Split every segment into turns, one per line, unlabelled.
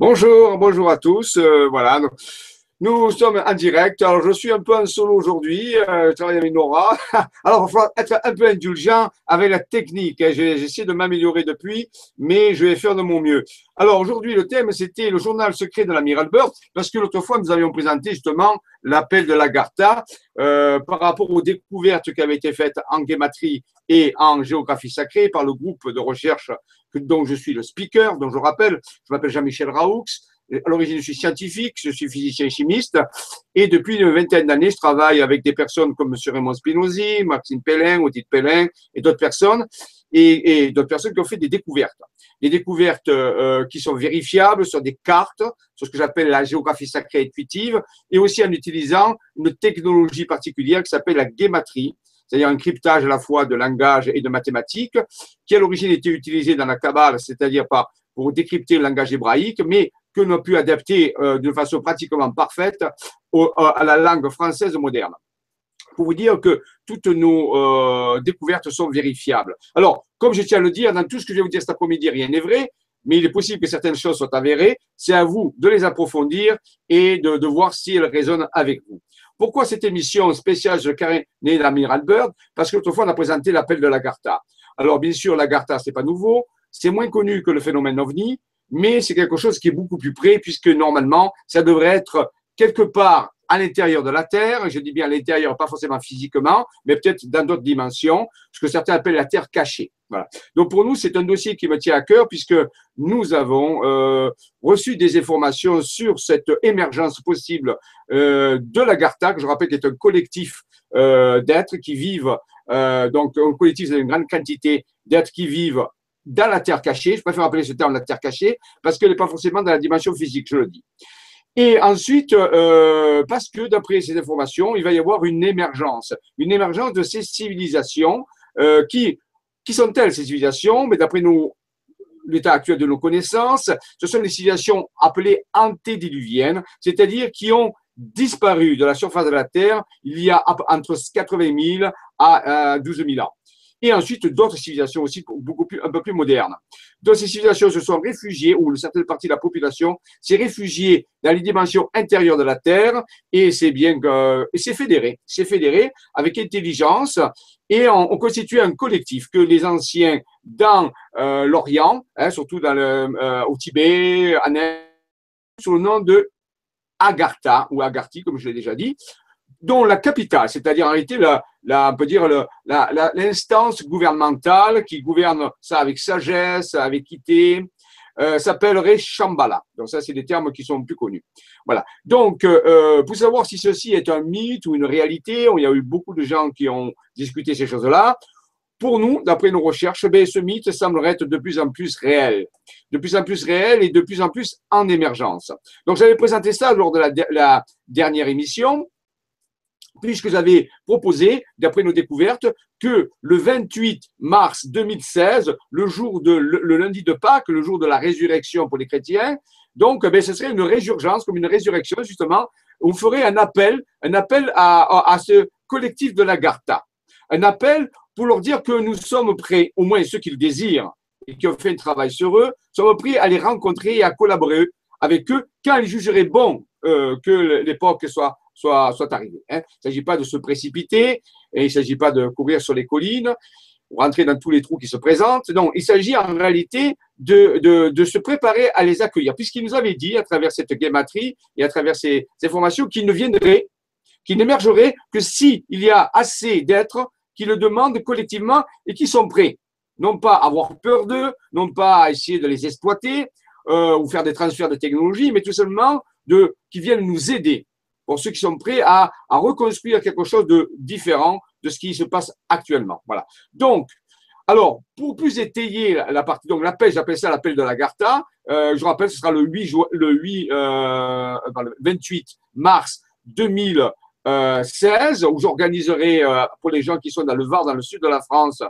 Bonjour, bonjour à tous. Euh, voilà, nous sommes en direct. Alors, je suis un peu en solo aujourd'hui. Euh, je travaille avec Nora. Alors, il faut être un peu indulgent avec la technique. Hein. J'ai essayé de m'améliorer depuis, mais je vais faire de mon mieux. Alors, aujourd'hui, le thème, c'était le journal secret de l'amiral Byrd, parce que l'autre fois, nous avions présenté justement l'appel de l'Agartha euh, par rapport aux découvertes qui avaient été faites en guématrie et en géographie sacrée par le groupe de recherche dont je suis le speaker, dont je rappelle, je m'appelle Jean-Michel Raoux, à l'origine, je suis scientifique, je suis physicien chimiste, et depuis une vingtaine d'années, je travaille avec des personnes comme M. Raymond Spinozzi, Maxime Pellin, Odile Pellin, et d'autres personnes, et, d'autres personnes qui ont fait des découvertes. Des découvertes euh, qui sont vérifiables sur des cartes, sur ce que j'appelle la géographie sacrée intuitive, et aussi en utilisant une technologie particulière qui s'appelle la guématrie, c'est-à-dire un cryptage à la fois de langage et de mathématiques, qui à l'origine était utilisé dans la Kabbale, c'est-à-dire pour décrypter le langage hébraïque, mais que l'on a pu adapter euh, de façon pratiquement parfaite à la langue française moderne. Pour vous dire que toutes nos euh, découvertes sont vérifiables. Alors, comme je tiens à le dire, dans tout ce que je vais vous dire cet après-midi, rien n'est vrai, mais il est possible que certaines choses soient avérées. C'est à vous de les approfondir et de, de voir si elles résonnent avec vous. Pourquoi cette émission spéciale de carnet d'Amiral Bird Parce qu'autrefois, on a présenté l'appel de l'Agartha. Alors, bien sûr, l'Agartha, c'est pas nouveau. C'est moins connu que le phénomène OVNI, mais c'est quelque chose qui est beaucoup plus près puisque normalement, ça devrait être quelque part à l'intérieur de la Terre, je dis bien à l'intérieur, pas forcément physiquement, mais peut-être dans d'autres dimensions, ce que certains appellent la Terre cachée. Voilà. Donc pour nous, c'est un dossier qui me tient à cœur puisque nous avons euh, reçu des informations sur cette émergence possible euh, de la Garta, que je rappelle est un collectif euh, d'êtres qui vivent, euh, donc un collectif, c'est une grande quantité d'êtres qui vivent dans la terre cachée. Je préfère appeler ce terme la terre cachée parce qu'elle n'est pas forcément dans la dimension physique, je le dis. Et ensuite, euh, parce que d'après ces informations, il va y avoir une émergence, une émergence de ces civilisations euh, qui, qui sont-elles ces civilisations Mais d'après l'état actuel de nos connaissances, ce sont des civilisations appelées antédiluviennes, c'est-à-dire qui ont disparu de la surface de la Terre il y a entre 80 000 à 12 000 ans et ensuite d'autres civilisations aussi beaucoup plus, un peu plus modernes. Donc ces civilisations se sont réfugiées, ou une certaine partie de la population s'est réfugiée dans les dimensions intérieures de la Terre, et c'est bien que, et c'est fédéré, c'est fédéré avec intelligence, et on, on, constitue un collectif que les anciens dans euh, l'Orient, hein, surtout dans le, euh, au Tibet, en sous le nom de Agartha, ou Agarthi, comme je l'ai déjà dit, dont la capitale, c'est-à-dire en réalité, la, on peut dire l'instance gouvernementale qui gouverne ça avec sagesse, avec équité, euh, s'appellerait Shambhala. Donc ça, c'est des termes qui sont plus connus. Voilà. Donc, euh, euh, pour savoir si ceci est un mythe ou une réalité, il y a eu beaucoup de gens qui ont discuté ces choses-là. Pour nous, d'après nos recherches, ben, ce mythe semblerait être de plus en plus réel, de plus en plus réel et de plus en plus en émergence. Donc, j'avais présenté ça lors de la dernière émission puisque j'avais proposé, d'après nos découvertes, que le 28 mars 2016, le jour de le, lundi de Pâques, le jour de la résurrection pour les chrétiens, donc ben, ce serait une résurgence, comme une résurrection justement. On ferait un appel, un appel à, à, ce collectif de la Garta, un appel pour leur dire que nous sommes prêts, au moins ceux qui le désirent et qui ont fait un travail sur eux, sommes prêts à les rencontrer et à collaborer avec eux quand ils jugeraient bon euh, que l'époque soit soit, arrivé. Hein. Il ne s'agit pas de se précipiter et il ne s'agit pas de courir sur les collines ou rentrer dans tous les trous qui se présentent. Non, il s'agit en réalité de, se préparer à les accueillir, puisqu'il nous avait dit à travers cette guématrie et à travers ces, informations qu'il ne viendrait, qu'il n'émergerait que s'il y a assez d'êtres qui le demandent collectivement et qui sont prêts. Non pas avoir peur d'eux, non pas essayer de les exploiter euh, ou faire des transferts de technologie, mais tout simplement de, qui viennent nous aider pour ceux qui sont prêts à, reconstruire quelque chose de différent de ce qui se passe actuellement. Voilà. Donc, alors, pour plus étayer la, partie, donc l'appel, j'appelle ça l'appel de la Garta. Euh, je rappelle, ce sera le 8, le 8 euh, le 28 mars 2016, où j'organiserai euh, pour les gens qui sont dans le Var, dans le sud de la France,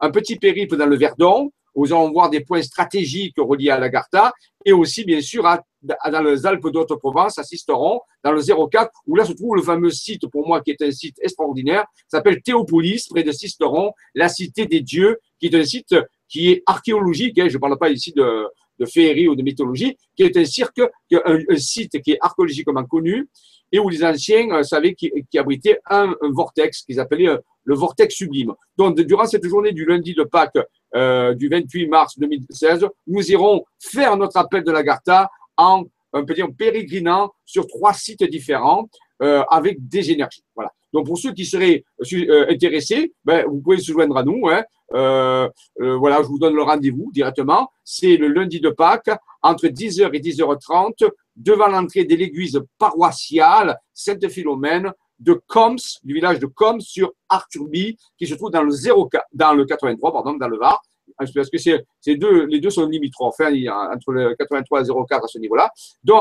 un petit périple dans le Verdon, où nous allons voir des points stratégiques reliés à la Garta, et aussi, bien sûr, à dans les Alpes d'Haute-Provence, à Sisteron, dans le 04, où là se trouve le fameux site, pour moi, qui est un site extraordinaire, s'appelle Théopolis, près de Sisteron, la cité des dieux, qui est un site qui est archéologique. Hein, je ne parle pas ici de, de féerie ou de mythologie, qui est un cirque, un, site qui est archéologiquement connu et où les anciens euh, savaient qu'il qu abritait un, vortex qu'ils appelaient euh, le vortex sublime. Donc, durant cette journée du lundi de Pâques euh, du 28 mars 2016, nous irons faire notre appel de l'Agartha en un peu dire, pérégrinant sur trois sites différents euh, avec des énergies. Voilà. Donc pour ceux qui seraient euh, intéressés, ben, vous pouvez se joindre à nous. Hein. Euh, voilà, je vous donne le rendez-vous directement. C'est le lundi de Pâques entre 10h et 10h30 devant l'entrée de l'église paroissiale Sainte-Philomène de Coms, du village de Coms sur Arthurby, qui se trouve dans le 0, dans le 83, pardon, dans le Var. Parce que c'est les deux sont limitrophes, hein, entre le 83 et 04 à ce niveau-là.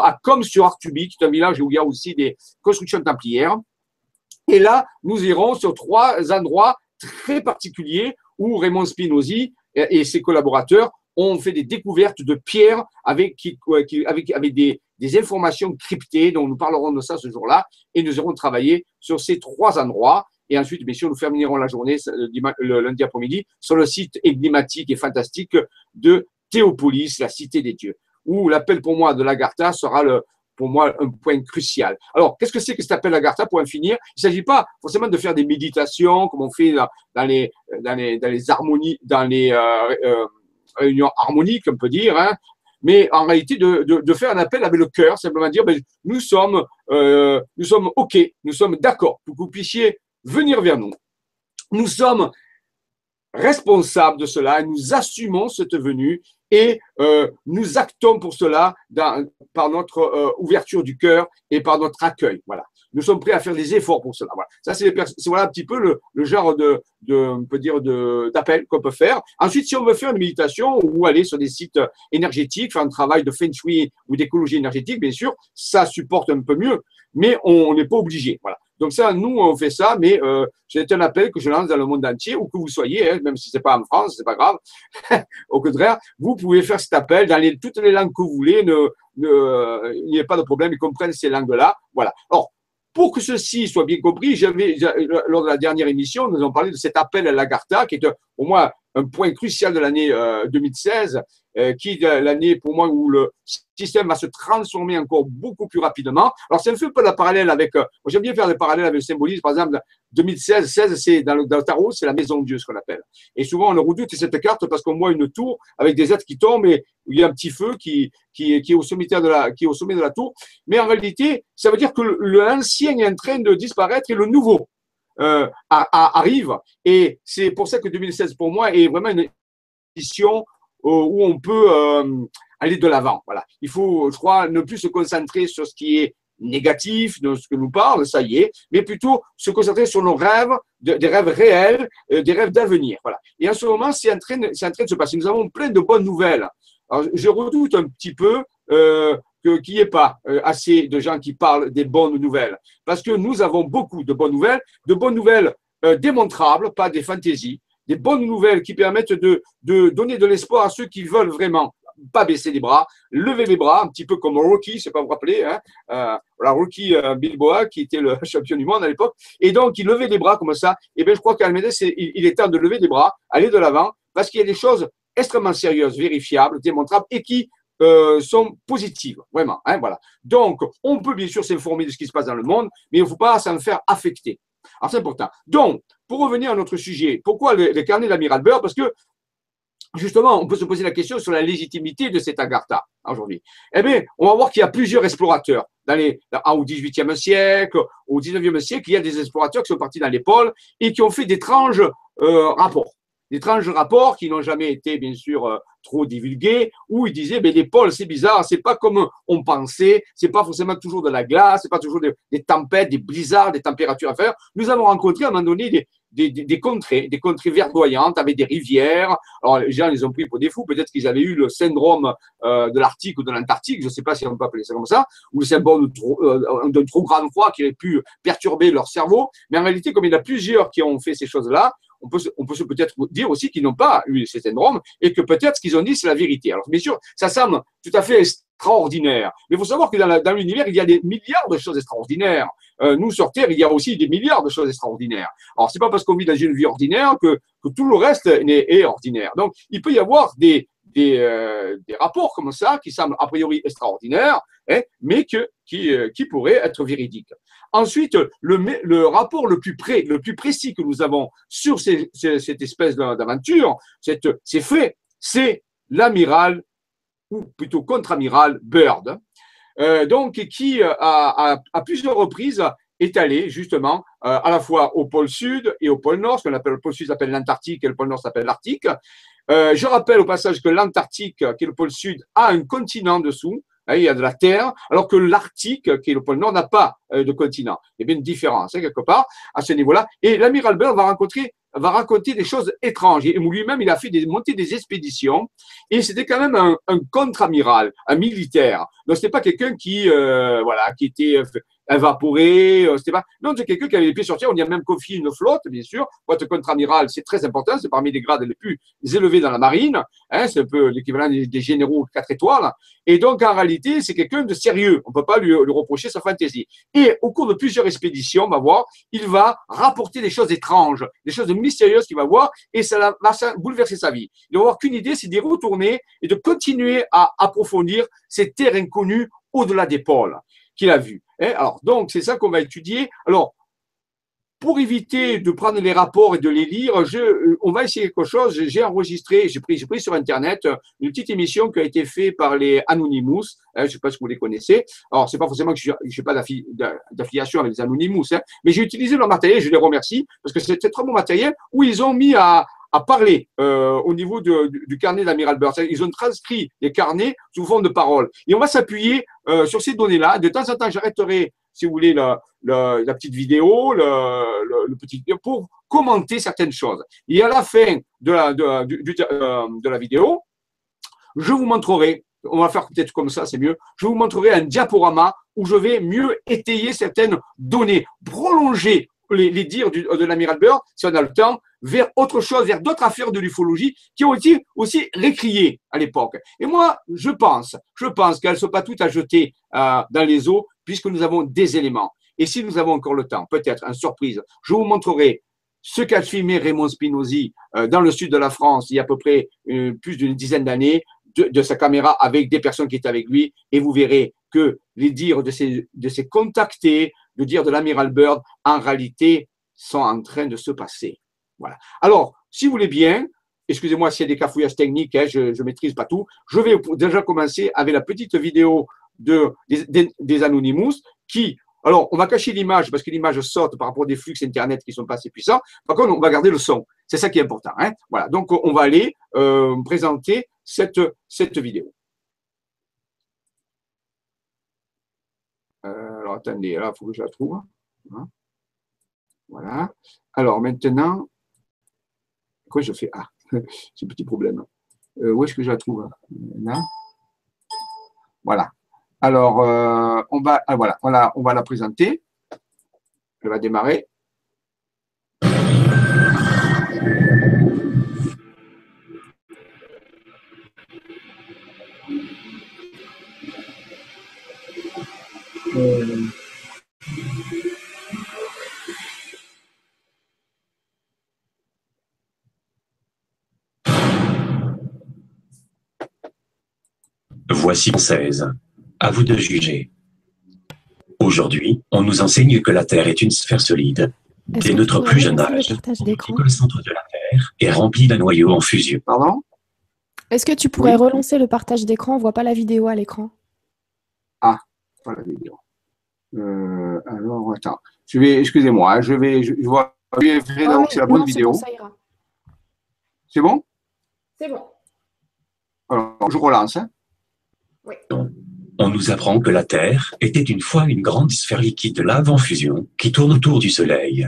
À Coms sur Arthurby, qui est un village où il y a aussi des constructions templières. Et là, nous irons sur trois endroits très particuliers où Raymond Spinozzi et ses collaborateurs ont fait des découvertes de pierres avec, des, des informations cryptées, dont nous parlerons de ça ce jour-là, et nous aurons travaillé sur ces trois endroits. Et ensuite, bien sûr, nous terminerons la journée le lundi après-midi sur le site énigmatique et fantastique de Théopolis, la cité des dieux, où l'appel pour moi de l'Agartha sera pour moi un point crucial. Alors, qu'est-ce que c'est que cet appel Agartha pour en finir? Il ne s'agit pas forcément de faire des méditations comme on fait dans, les, dans, les, dans les harmonies, dans les euh, euh, réunions harmoniques, on peut dire, hein, mais en réalité de, de, de, faire un appel avec le cœur, simplement dire ben, nous sommes euh, nous sommes ok, nous sommes d'accord. Pour que vous puissiez venir vers nous. Nous sommes responsables de cela, nous assumons cette venue et euh, nous actons pour cela par notre euh, ouverture du cœur et par notre accueil. Voilà. Nous sommes prêts à faire des efforts pour cela. Voilà. Ça, c'est voilà un petit peu le, genre de, on peut dire, d'appel qu'on peut faire. Ensuite, si on veut faire une méditation ou aller sur des sites énergétiques, faire un travail de feng shui ou d'écologie énergétique, bien sûr, ça supporte un peu mieux, mais on n'est pas obligé. Voilà. Donc ça, nous, on fait ça, mais euh, c'est un appel que je lance dans le monde entier, où que vous soyez, hein, même si c'est pas en France, c'est pas grave. Au contraire, vous pouvez faire cet appel dans toutes les langues que vous voulez. Il n'y a pas de problème, ils comprennent ces langues-là. Voilà. Or, pour que ceci soit bien compris, j'avais lors de la dernière émission, nous avons parlé de cet appel à l'Agartha, qui est au moins un point crucial de l'année 2016, euh, qui est l'année pour moi où le système va se transformer encore beaucoup plus rapidement. Alors, c'est un peu la parallèle avec, euh, j'aime bien faire des parallèles avec le symbolisme, par exemple, 2016, 16, c'est dans le, le tarot, c'est la maison de Dieu, ce qu'on appelle. Et souvent, on le redoute cette carte parce qu'on voit une tour avec des êtres qui tombent et il y a un petit feu qui, qui, qui est au sommet de la, qui est au sommet de la tour. Mais en réalité, ça veut dire que l'ancien est en train de disparaître et le nouveau euh, arrive. Et c'est pour ça que 2016, pour moi, est vraiment une édition où on peut euh, aller de l'avant. Voilà. Il faut, je crois, ne plus se concentrer sur ce qui est négatif, de ce que nous parle, ça y est, mais plutôt se concentrer sur nos rêves, des rêves réels, euh, des rêves d'avenir. Voilà. Et en ce moment, c'est en, train en train de se passer. Nous avons plein de bonnes nouvelles. Alors, je redoute un petit peu euh, qu'il n'y ait pas euh, assez de gens qui parlent des bonnes nouvelles. Parce que nous avons beaucoup de bonnes nouvelles, de bonnes nouvelles euh, démontrables, pas des fantaisies, des bonnes nouvelles qui permettent de, donner de l'espoir à ceux qui veulent vraiment pas baisser les bras, lever les bras, un petit peu comme Rocky, c'est pas vous rappeler, hein, euh, voilà, Rocky euh, Bilboa, qui était le champion du monde à l'époque, et donc il levait les bras comme ça, et bien je crois qu'Almeida, il, il est temps de lever les bras, aller de l'avant, parce qu'il y a des choses extrêmement sérieuses, vérifiables, démontrables, et qui euh, sont positives, vraiment. Hein, voilà. Donc, on peut bien sûr s'informer de ce qui se passe dans le monde, mais il ne faut pas s'en faire affecter. Alors, c'est important. Donc, pour revenir à notre sujet, pourquoi le, carnet de l'amiral Burr? Parce que, justement, on peut se poser la question sur la légitimité de cet Agartha aujourd'hui. Eh bien, on va voir qu'il y a plusieurs explorateurs. Dans les, au XVIIIe siècle, au XIXe siècle, il y a des explorateurs qui sont partis dans les pôles et qui ont fait d'étranges euh, rapports d'étranges rapports qui n'ont jamais été, bien sûr, euh, trop divulgués, où ils disaient, mais les pôles, c'est bizarre, c'est pas comme on pensait, c'est pas forcément toujours de la glace, c'est pas toujours des, tempêtes, des blizzards, des températures à faire. Nous avons rencontré à un moment donné des, des, des, des contrées, des contrées verdoyantes avec des rivières. Alors, les gens les ont pris pour des fous, peut-être qu'ils avaient eu le syndrome euh, de l'Arctique ou de l'Antarctique, je sais pas si on peut appeler ça comme ça, ou le syndrome d'un trop, euh, trop grand froid qui aurait pu perturber leur cerveau. Mais en réalité, comme il y en a plusieurs qui ont fait ces choses-là, on peut, peut-être dire aussi qu'ils n'ont pas eu ces syndromes et que peut-être ce qu'ils ont dit, c'est la vérité. Alors, bien sûr, ça semble tout à fait extraordinaire. Mais il faut savoir que dans, l'univers, il y a des milliards de choses extraordinaires. Euh, nous, sur Terre, il y a aussi des milliards de choses extraordinaires. Alors, c'est pas parce qu'on vit dans une vie ordinaire que, tout le reste est, ordinaire. Donc, il peut y avoir des, des, rapports comme ça qui semblent a priori extraordinaires, hein, mais qui, qui pourraient être véridiques. Ensuite, le, rapport le plus, précis que nous avons sur cette espèce d'aventure, ces faits, c'est l'amiral, ou plutôt contre-amiral Bird, euh, donc qui a, à plusieurs reprises est allé justement euh, à la fois au pôle sud et au pôle nord. Ce qu'on appelle le pôle sud s'appelle l'Antarctique et le pôle nord s'appelle l'Arctique. Euh, je rappelle au passage que l'Antarctique, qui est le pôle sud, a un continent dessous. Hein, il y a de la terre, alors que l'Arctique, qui est le pôle Nord, n'a pas euh, de continent. Il y a bien une différence, hein, quelque part, à ce niveau-là. Et l'amiral Byrd va rencontrer va raconter des choses étranges. Et lui-même, il a fait monter des expéditions. Et c'était quand même un, contre-amiral, un militaire. Donc, c'était pas quelqu'un qui, euh, voilà, qui était évaporé. Euh, c'était pas. Non, c'est quelqu'un qui avait les pieds sur terre. On y a même confié une flotte, bien sûr. Pour être contre-amiral, c'est très important. C'est parmi les grades les plus élevés dans la marine. Hein, c'est un peu l'équivalent des, généraux 4 étoiles. Et donc, en réalité, c'est quelqu'un de sérieux. On peut pas lui, lui, reprocher sa fantaisie. Et au cours de plusieurs expéditions, on va voir, il va rapporter des choses étranges, des choses mystérieuses qu'il va voir, et ça va bouleverser sa vie. Il va avoir qu'une idée, c'est d'y retourner et de continuer à approfondir ces terres inconnues au-delà des pôles qu'il a vues. Hein, alors, donc, c'est ça qu'on va étudier. Alors, pour éviter de prendre les rapports et de les lire, euh, on va essayer quelque chose. J'ai enregistré, j'ai pris, pris sur Internet une petite émission qui a été faite par les Anonymous. Hein, je ne sais pas si vous les connaissez. Alors, c'est pas forcément que je n'ai pas d'affiliation avec les Anonymous, hein, mais j'ai utilisé leur matériel. Je les remercie parce que c'est très bon matériel où ils ont mis à, parler euh, au niveau du, carnet d'Amiral Byrd. Ils ont transcrit les carnets sous forme de paroles. Et on va s'appuyer euh, sur ces données-là. De temps en temps, j'arrêterai, si vous voulez, la, petite vidéo, le, petit pour commenter certaines choses. Et à la fin de la, de, euh, de la vidéo, je vous montrerai, on va faire peut-être comme ça, c'est mieux, je vous montrerai un diaporama où je vais mieux étayer certaines données, prolonger les, dires de l'amiral Byrd, si on a le temps, vers autre chose, vers d'autres affaires de l'ufologie qui ont été aussi récriées à l'époque. Et moi, je pense, je pense qu'elles ne sont pas toutes à jeter euh, dans les eaux, puisque nous avons des éléments. Et si nous avons encore le temps, peut-être, une surprise, je vous montrerai ce qu'a filmé Raymond Spinozzi euh, dans le sud de la France il y a à peu près euh, plus d'une dizaine d'années de, sa caméra avec des personnes qui étaient avec lui et vous verrez que les dires de ces, de contactés, le dire de l'amiral Bird, en réalité, sont en train de se passer. Voilà. Alors, si vous voulez bien, excusez-moi s'il y a des cafouillages techniques, hein, je ne maîtrise pas tout, je vais déjà commencer avec la petite vidéo de, des, des, Anonymous qui, alors, on va cacher l'image parce que l'image saute par rapport à des flux Internet qui sont pas assez puissants. Par contre, on va garder le son. C'est ça qui est important. Hein. Voilà. Donc, on va aller euh, présenter cette, cette vidéo. Euh, alors, attendez, là, il faut que je la trouve. Hein. Voilà. Alors, maintenant, quoi je fais? Ah, c'est un petit problème. Euh, où est-ce que je la trouve Là. Voilà. Alors, euh, on, va, ah, voilà, voilà, on va la présenter. Elle va démarrer.
Voici 16. À vous de juger. Aujourd'hui, on nous enseigne que la Terre est une sphère solide. Dès notre plus jeune âge, que le centre de la Terre est rempli d'un noyau en fusion.
Pardon?
Est-ce que tu pourrais relancer le partage d'écran? On ne voit pas la vidéo à l'écran.
Ah, pas la vidéo. Euh, alors, attends. Je vais, excusez-moi, je vais, je, vois, je c'est la bonne vidéo. C'est bon?
C'est bon.
Alors, je relance. Hein.
On nous apprend que la Terre était une fois une grande sphère liquide de lave en fusion qui tourne autour du Soleil.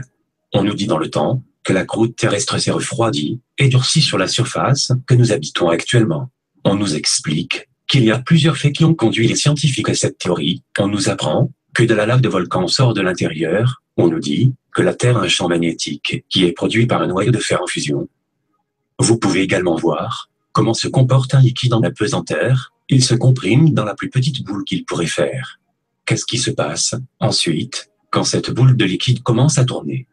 On nous dit dans le temps que la croûte terrestre s'est refroidie et durcie sur la surface que nous habitons actuellement. On nous explique qu'il y a plusieurs faits qui ont conduit les scientifiques à cette théorie. On nous apprend que de la lave de volcan sort de l'intérieur. On nous dit que la Terre a un champ magnétique qui est produit par un noyau de fer en fusion. Vous pouvez également voir comment se comporte un liquide en apesanteur il se comprime dans la plus petite boule qu'il pourrait faire. Qu'est-ce qui se passe ensuite quand cette boule de liquide commence à tourner?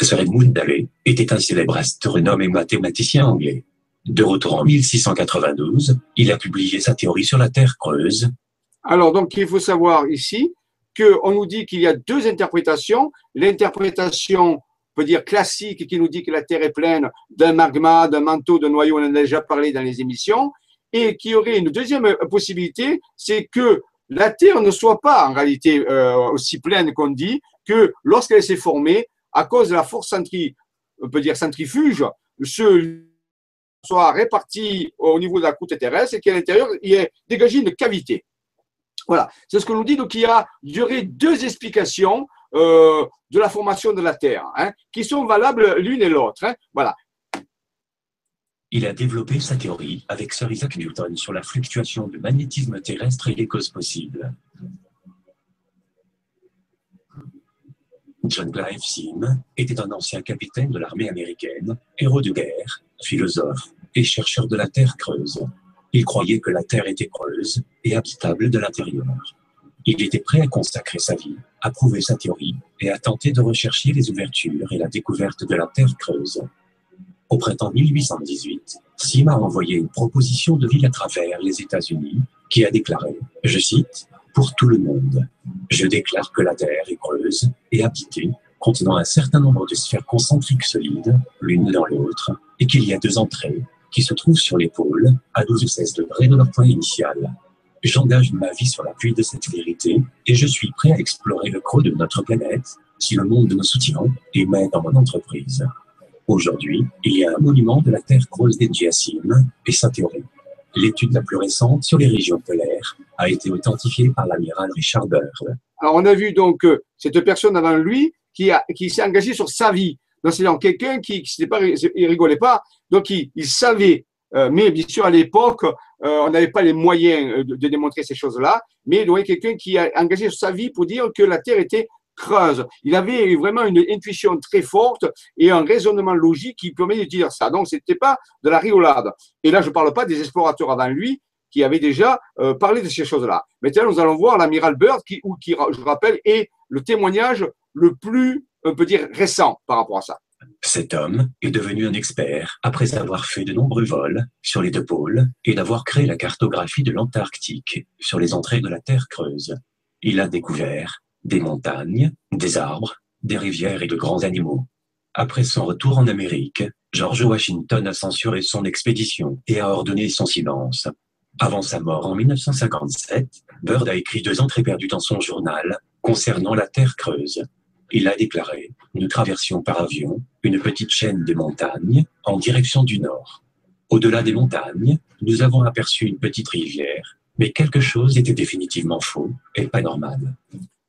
Sir Edmund Halley était un célèbre astronome et mathématicien anglais. De retour en 1692, il a publié sa théorie sur la Terre creuse.
Alors, donc, il faut savoir ici qu'on nous dit qu'il y a deux interprétations. L'interprétation, on peut dire classique, qui nous dit que la Terre est pleine d'un magma, d'un manteau, de noyau, on en a déjà parlé dans les émissions, et qui aurait une deuxième possibilité, c'est que la Terre ne soit pas en réalité euh, aussi pleine qu'on dit, que lorsqu'elle s'est formée, à cause de la force centrifuge, se soit répartie au niveau de la croûte terrestre et qu'à l'intérieur, il ait dégagé une cavité. Voilà, c'est ce que nous dit. Donc, il y a, duré deux explications euh, de la formation de la Terre, hein, qui sont valables l'une et l'autre. Hein. Voilà.
Il a développé sa théorie avec Sir Isaac Newton sur la fluctuation du magnétisme terrestre et les causes possibles. John Clive Sim était un ancien capitaine de l'armée américaine, héros de guerre, philosophe et chercheur de la Terre creuse. Il croyait que la Terre était creuse et habitable de l'intérieur. Il était prêt à consacrer sa vie, à prouver sa théorie et à tenter de rechercher les ouvertures et la découverte de la Terre creuse. Au printemps 1818, Sim a envoyé une proposition de ville à travers les États-Unis qui a déclaré, je cite, Pour tout le monde, je déclare que la Terre est creuse et habitée, contenant un certain nombre de sphères concentriques solides, l'une dans l'autre, et qu'il y a deux entrées qui se trouvent sur l'épaule, à 12 ou 16 degrés de leur point initial. J'engage ma vie sur l'appui de cette vérité et je suis prêt à explorer le creux de notre planète si le monde me soutient et m'aide dans mon entreprise. Aujourd'hui, il y a un monument de la Terre creuse des Diacimes et sa théorie. L'étude la plus récente sur les régions polaires a été authentifiée par l'amiral Richard Byrd.
Alors, on a vu donc cette personne avant lui qui, qui s'est engagée sur sa vie. Donc, c'est quelqu'un qui, il rigolait pas, donc il savait. Euh, mais bien sûr, à l'époque, euh, on n'avait pas les moyens de, de démontrer ces choses-là. Mais donc quelqu'un qui a engagé sa vie pour dire que la Terre était creuse. Il avait vraiment une intuition très forte et un raisonnement logique qui permet de dire ça. Donc, c'était pas de la rigolade. Et là, je parle pas des explorateurs avant lui qui avaient déjà euh, parlé de ces choses-là. Maintenant, nous allons voir l'amiral Byrd, qui, ou qui, je rappelle, est le témoignage le plus, on peut dire, récent par rapport à ça.
Cet homme est devenu un expert après avoir fait de nombreux vols sur les deux pôles et d'avoir créé la cartographie de l'Antarctique sur les entrées de la Terre creuse. Il a découvert des montagnes, des arbres, des rivières et de grands animaux. Après son retour en Amérique, George Washington a censuré son expédition et a ordonné son silence. Avant sa mort en 1957, Byrd a écrit deux entrées perdues dans son journal concernant la Terre creuse. Il a déclaré Nous traversions par avion une petite chaîne de montagnes en direction du nord. Au-delà des montagnes, nous avons aperçu une petite rivière, mais quelque chose était définitivement faux et pas normal.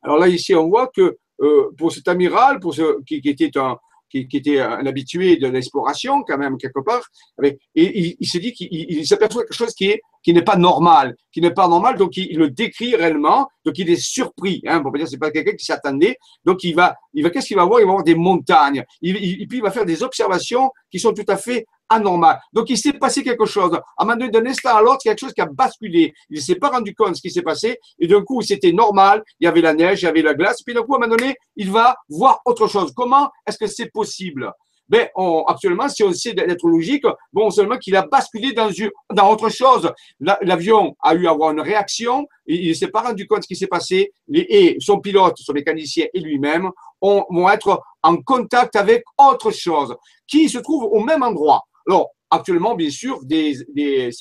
Alors là, ici, on voit que euh, pour cet amiral, pour qui, qui était un, qui, qui, était un habitué de l'exploration, quand même, quelque part, et il, il se dit qu'il s'aperçoit quelque chose qui est qui n'est pas normal, qui n'est pas normal, donc il, le décrit réellement, donc il est surpris, hein, pour dire c'est pas quelqu'un qui s'attendait, donc il va, il va, qu'est-ce qu'il va voir? Il va voir des montagnes, il, il, puis il va faire des observations qui sont tout à fait anormales. Donc il s'est passé quelque chose. À un moment donné, d'un instant à l'autre, quelque chose qui a basculé. Il ne s'est pas rendu compte de ce qui s'est passé, et d'un coup, c'était normal, il y avait la neige, il y avait la glace, puis d'un coup, à un moment donné, il va voir autre chose. Comment est-ce que c'est possible? Ben, on, actuellement, si on sait d'être logique, bon, seulement qu'il a basculé dans, autre chose. L'avion a eu à avoir une réaction, il ne s'est pas rendu compte de ce qui s'est passé, et son pilote, son mécanicien et lui-même vont être en contact avec autre chose, qui se trouve au même endroit. Alors, actuellement, bien sûr, des, des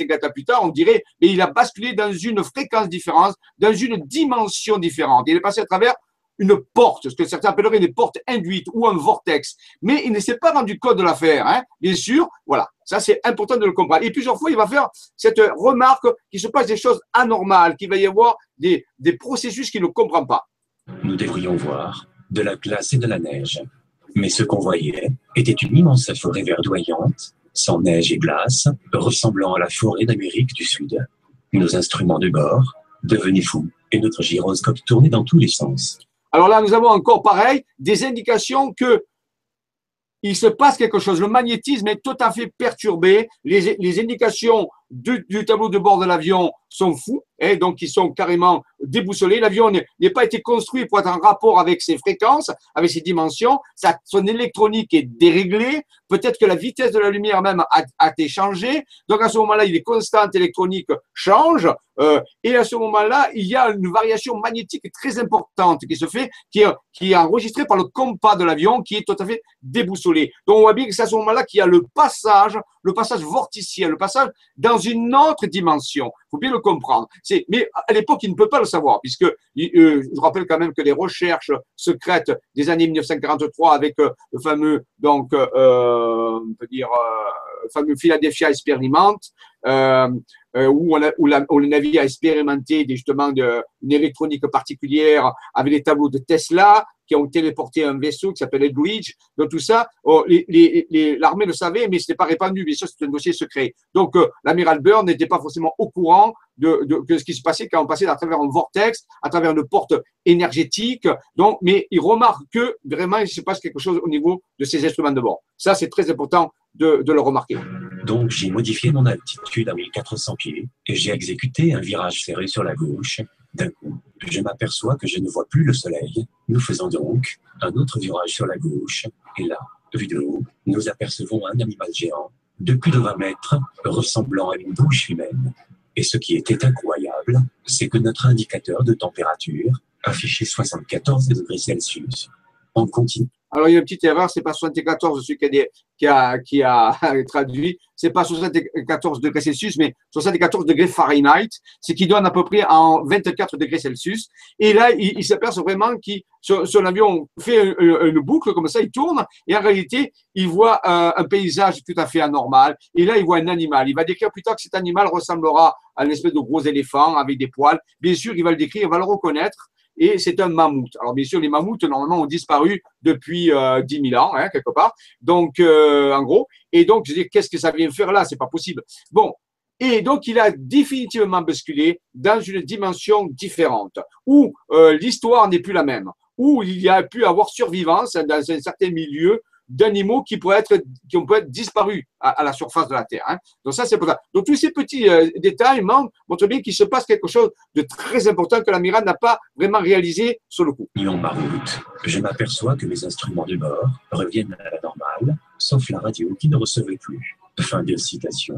tard, on dirait, mais il a basculé dans une fréquence différente, dans une dimension différente. Il est passé à travers une porte, ce que certains appelleraient des portes induites ou un vortex. Mais il ne s'est pas rendu compte de l'affaire, hein. bien sûr. Voilà, ça c'est important de le comprendre. Et plusieurs fois, il va faire cette remarque qu'il se passe des choses anormales, qu'il va y avoir des, des processus qu'il ne comprend pas.
Nous devrions voir de la glace et de la neige. Mais ce qu'on voyait était une immense forêt verdoyante, sans neige et glace, ressemblant à la forêt d'Amérique du Sud. Nos instruments de bord devenaient fous et notre gyroscope tournait dans tous les sens.
Alors là, nous avons encore pareil des indications que il se passe quelque chose. Le magnétisme est tout à fait perturbé. Les, les indications du, tableau de bord de l'avion sont fous, et donc ils sont carrément déboussolés. L'avion n'est pas été construit pour être en rapport avec ses fréquences, avec ses dimensions. Ça, son électronique est déréglée. Peut-être que la vitesse de la lumière même a, été changée. Donc à ce moment-là, il est constante électronique change. Euh, et à ce moment-là, il y a une variation magnétique très importante qui se fait, qui est, qui est enregistrée par le compas de l'avion, qui est tout à fait déboussolé. Donc on voit bien que c'est à ce moment-là qu'il y a le passage, le passage vorticiel, le passage dans une autre dimension. Il faut bien le comprendre. Mais à l'époque, il ne peut pas le savoir, puisque euh, je rappelle quand même que les recherches secrètes des années 1943 avec euh, le fameux, donc, euh, on peut dire, le fameux Philadelphia Experiment, euh, euh, où, on a, où, le navire a expérimenté justement une électronique particulière avec les tableaux de Tesla qui ont téléporté un vaisseau qui s'appelle Edwidge. Donc tout ça, oh, l'armée le savait, mais ce n'était pas répandu. Bien sûr, c'est un dossier secret. Donc euh, l'amiral Byrne n'était pas forcément au courant de, ce qui se passait quand on passait à travers un vortex, à travers une porte énergétique. Donc, mais il remarque que vraiment il se passe quelque chose au niveau de ces instruments de bord. Ça, c'est très important de, de, le remarquer.
Donc j'ai modifié mon altitude à 1400 pieds et j'ai exécuté un virage serré sur la gauche. D'un coup, je m'aperçois que je ne vois plus le soleil. Nous faisons donc un autre virage sur la gauche. Et là, vu de haut, nous apercevons un animal géant de plus de 20 mètres, ressemblant à une bouche humaine. Et ce qui était incroyable, c'est que notre indicateur de température affichait 74 degrés Celsius. On continue
alors, il y a une petite erreur, c'est pas 74, celui qui a, qui a, qui a traduit, c'est pas 74 degrés Celsius, mais 74 degrés Fahrenheit, ce qui donne à peu près en 24 degrés Celsius. Et là, il, s'aperçoit vraiment que son, avion fait une, boucle comme ça, il tourne, et en réalité, il voit un, un, paysage tout à fait anormal. Et là, il voit un animal. Il va décrire plus tard que cet animal ressemblera à une espèce de gros éléphant avec des poils. Bien sûr, il va le décrire, il va le reconnaître et c'est un mammouth. Alors bien sûr, les mammouths normalement ont disparu depuis euh, 10 000 ans, hein, quelque part. Donc euh, en gros, et donc je dis qu'est-ce que ça vient faire là? C'est pas possible. Bon. Et donc, il a définitivement basculé dans une dimension différente, où euh, l'histoire n'est plus la même, où il y a pu avoir survivance dans un certain milieu d'animaux qui pourraient être, qui ont être disparus à, à, la surface de la Terre. Hein. Donc ça, c'est pour ça. Donc tous ces petits euh, détails montrent bien qu'il se passe quelque chose de très important que l'amiral n'a pas vraiment réalisé sur le coup.
En ma route, je m'aperçois que mes instruments de bord reviennent à la normale, sauf la radio qui ne recevait plus. Fin de citation.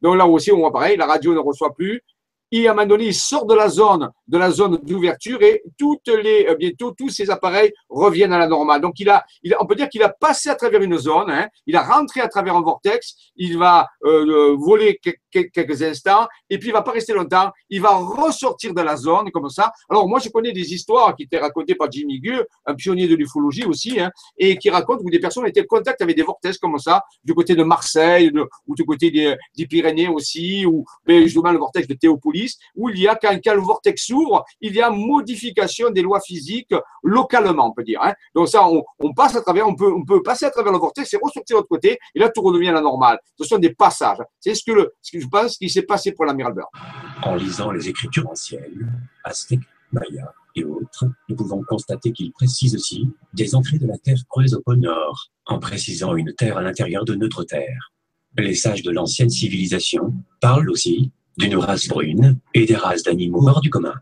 Donc là aussi, on voit pareil, la radio ne reçoit plus, et à un il sort de la zone, de la zone d'ouverture et toutes les, euh, bientôt, tous ces appareils reviennent à la normale. Donc, il a, on peut dire qu'il a passé à travers une zone, hein, il a rentré à travers un vortex, il va euh, voler quelques instants et puis il va pas rester longtemps, il va ressortir de la zone comme ça. Alors, moi, je connais des histoires qui étaient racontées par Jimmy Gu, un pionnier de l'ufologie aussi, hein, et qui racontent où des personnes étaient en contact avec des vortex comme ça, du côté de Marseille ou du côté des, Pyrénées aussi, ou ben, justement le vortex de Théopolis où il y a, quand, quand le vortex s'ouvre, il y a modification des lois physiques localement, on peut dire. Hein. Donc ça, on, passe à travers, on peut, on peut passer à travers le vortex et ressortir de l'autre côté, et là, tout redevient la normale. Ce sont des passages. C'est ce que je pense qui s'est passé pour l'amiral.
En lisant les écritures anciennes, aztèques, mayas et autres, nous pouvons constater qu'il précise aussi des entrées de la Terre creuse au pôle Nord, en précisant une Terre à l'intérieur de notre Terre. Les sages de l'ancienne civilisation parlent aussi d'une race brune et des races d'animaux hors du commun.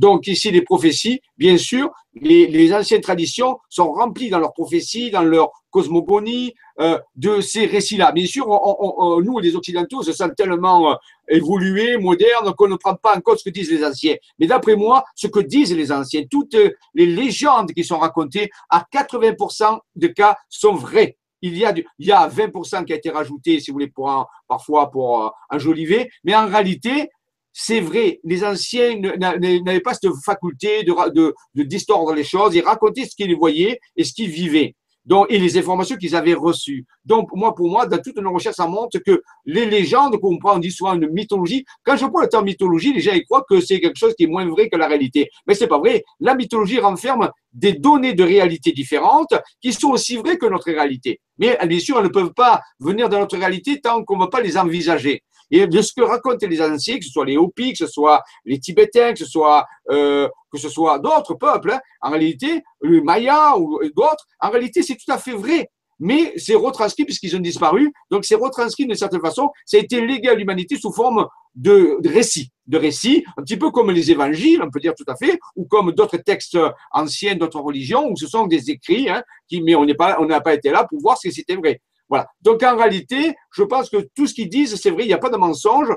Donc ici, les prophéties, bien sûr, les, anciennes traditions sont remplies dans leurs prophéties, dans leur cosmogonie, euh, de ces récits-là. Bien sûr, on, nous, les Occidentaux, se sentent tellement euh, évolués, modernes, qu'on ne prend pas en compte ce que disent les anciens. Mais d'après moi, ce que disent les anciens, toutes les légendes qui sont racontées, à 80% de cas, sont vraies il y a, du, il y a 20% qui a été rajouté, si vous voulez, pour un, parfois pour euh, enjoliver, mais en réalité, c'est vrai, les anciens n'avaient pas cette faculté de, de, de distordre les choses, ils racontaient ce qu'ils voyaient et ce qu'ils vivaient. Donc, et les informations qu'ils avaient reçues. Donc, moi, pour moi, dans toutes nos recherches, ça montre que les légendes qu'on prend, on dit souvent une mythologie. Quand je prends le terme mythologie, les gens ils croient que c'est quelque chose qui est moins vrai que la réalité. Mais c'est pas vrai. La mythologie renferme des données de réalité différentes qui sont aussi vraies que notre réalité. Mais bien sûr, elles ne peuvent pas venir dans notre réalité tant qu'on ne va pas les envisager. Et de ce que racontent les anciens, que ce soit les Hopis, que ce soit les Tibétains, que ce soit euh, soit d'autres peuples, hein, en réalité, le Maya ou d'autres, en réalité, c'est tout à fait vrai. mais c'est retranscrit puisqu'ils ont disparu. Donc c'est retranscrit d'une certaine façon. Ça a été légué à l'humanité sous forme de, récits, de récits, un petit peu comme les évangiles, on peut dire tout à fait, ou comme d'autres textes anciens d'autres religions, où ce sont des écrits, hein, qui, mais on n'est on n'a pas été là pour voir si c'était vrai. Voilà. Donc en réalité, je pense que tout ce qu'ils disent, c'est vrai, il n'y a pas de mensonge.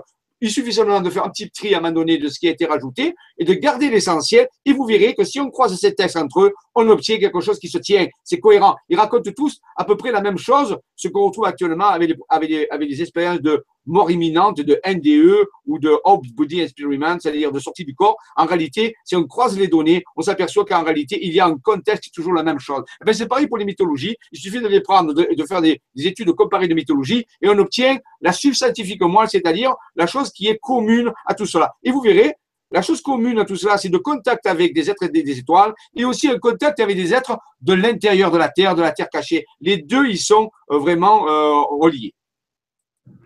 Il suffit seulement de faire un petit tri à un moment donné de ce qui a été rajouté et de garder l'essentiel. Et vous verrez que si on croise ces textes entre eux, on obtient quelque chose qui se tient. C'est cohérent. Ils racontent tous à peu près la même chose, ce qu'on retrouve actuellement avec les, avec les, avec les expériences de mort imminente, de NDE ou de Hope Body Experiment, c'est-à-dire de sortie du corps. En réalité, si on croise les données, on s'aperçoit qu'en réalité, il y a un contexte toujours la même chose. Eh c'est pareil pour les mythologies. Il suffit de les prendre, de, de faire des, des, études comparées de mythologie et on obtient la substantifique moelle, c'est-à-dire la chose qui est commune à tout cela. Et vous verrez, la chose commune à tout cela, c'est de contact avec des êtres des, des, étoiles et aussi un contact avec des êtres de l'intérieur de la Terre, de la Terre cachée. Les deux, ils sont euh, vraiment euh, reliés.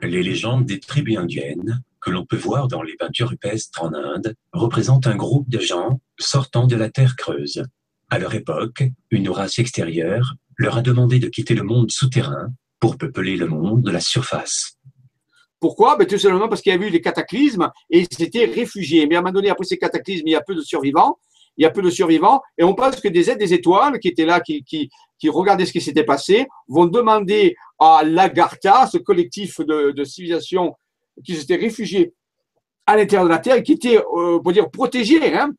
Les légendes des tribus indiennes, que l'on peut voir dans les peintures rupestres en Inde, représentent un groupe de gens sortant de la terre creuse. À leur époque, une race extérieure leur a demandé de quitter le monde souterrain pour peupler le monde de la surface.
Pourquoi? Ben, Tout simplement parce qu'il y a eu des cataclysmes et ils s'étaient réfugiés. Mais à un moment donné, après ces cataclysmes, il y a peu de survivants. Il y a peu de survivants. Et on pense que des aides des étoiles qui étaient là, qui, regardaient ce qui s'était passé, vont demander à l'Agartha, ce collectif de, de civilisations qui s'étaient réfugiés à l'intérieur de la Terre et qui étaient, euh, pour dire, protégés, hein,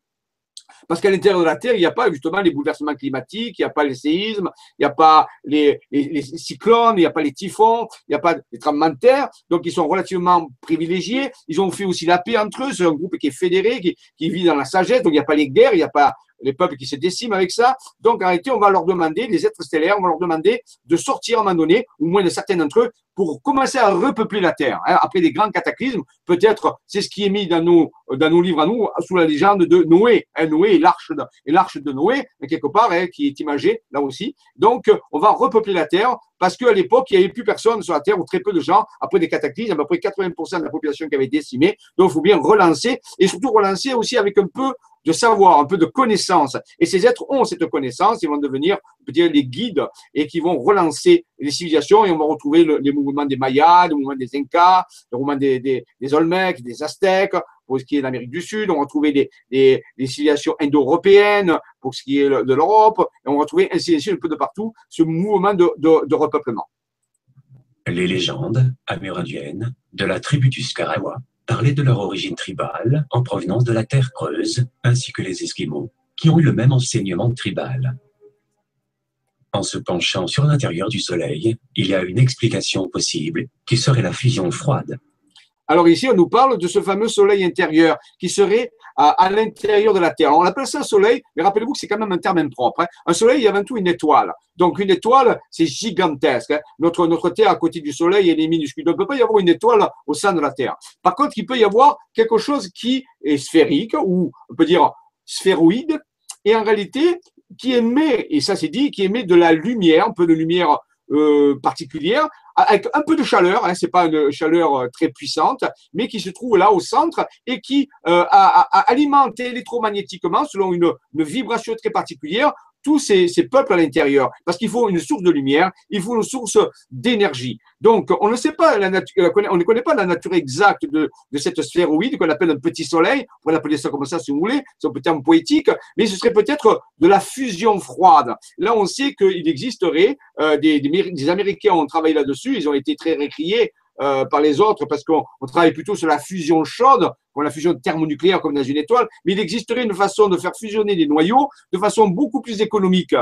parce qu'à l'intérieur de la Terre, il n'y a pas justement les bouleversements climatiques, il n'y a pas les séismes, il n'y a pas les, cyclones, il n'y a pas les typhons, il n'y a pas les tremblements de terre. Donc, ils sont relativement privilégiés. Ils ont fait aussi la paix entre eux. C'est un groupe qui est fédéré, qui vit dans la sagesse. Donc, il n'y a pas les guerres, il n'y a pas les peuples qui se déciment avec ça. Donc, réalité, on va leur demander, les êtres stellaires, on va leur demander de sortir à un moment donné, ou moins de certains d'entre eux, pour commencer à repeupler la Terre. Hein, après des grands cataclysmes, peut-être, c'est ce qui est mis dans nos, dans nos livres à nous, sous la légende de Noé. Hein, Noé et l'arche de, de Noé, quelque part, hein, qui est imagée là aussi. Donc, on va repeupler la Terre parce qu'à l'époque, il n'y avait plus personne sur la Terre ou très peu de gens. Après des cataclysmes, à peu près 80% de la population qui avait décimé. Donc, il faut bien relancer et surtout relancer aussi avec un peu de savoir, un peu de connaissance. Et ces êtres ont cette connaissance, ils vont devenir, on peut dire, les guides et qui vont relancer les civilisations et on va retrouver le, les mouvements des Mayas, le mouvement des Incas, le mouvement des, des, des Olmecs, des Aztèques, pour ce qui est de l'Amérique du Sud, on va retrouver des, civilisations indo-européennes pour ce qui est de l'Europe, et on va retrouver ainsi un peu de partout ce mouvement de, de, repeuplement.
Les légendes amérindiennes de la tribu du Skarawa parlaient de leur origine tribale en provenance de la terre creuse, ainsi que les Esquimaux, qui ont eu le même enseignement tribal. En se penchant sur l'intérieur du Soleil, il y a une explication possible qui serait la fusion froide.
Alors ici, on nous parle de ce fameux soleil intérieur qui serait à, l'intérieur de la Terre. On appelle ça soleil, mais rappelez-vous que c'est quand même un terme impropre. Hein. Un soleil, a avant tout une étoile. Donc une étoile, c'est gigantesque. Hein. Notre, notre Terre à côté du soleil, elle est minuscule. Donc, il ne peut pas y avoir une étoile au sein de la Terre. Par contre, il peut y avoir quelque chose qui est sphérique ou on peut dire sphéroïde et en réalité qui émet, et ça c'est dit, qui émet de la lumière, un peu de lumière euh, particulière, avec un peu de chaleur, hein, c'est pas une chaleur euh, très puissante, mais qui se trouve là au centre et qui euh, a, a, alimente électromagnétiquement, selon une, une vibration très particulière, tous ces, peuples à l'intérieur. Parce qu'il faut une source de lumière, il faut une source d'énergie. Donc, on ne sait pas nature, on ne connaît pas la nature exacte de, cette sphéroïde qu'on appelle un petit soleil. On pourrait l'appeler ça comme ça si vous voulez. C'est un terme poétique, mais ce serait peut-être de la fusion froide. Là, on sait qu'il existerait euh, des, des, des Américains ont travaillé là-dessus. Ils ont été très récriés euh, par les autres parce qu'on travaille plutôt sur la fusion chaude, la fusion thermonucléaire comme dans une étoile, mais il existerait une façon de faire fusionner des noyaux de façon beaucoup plus économique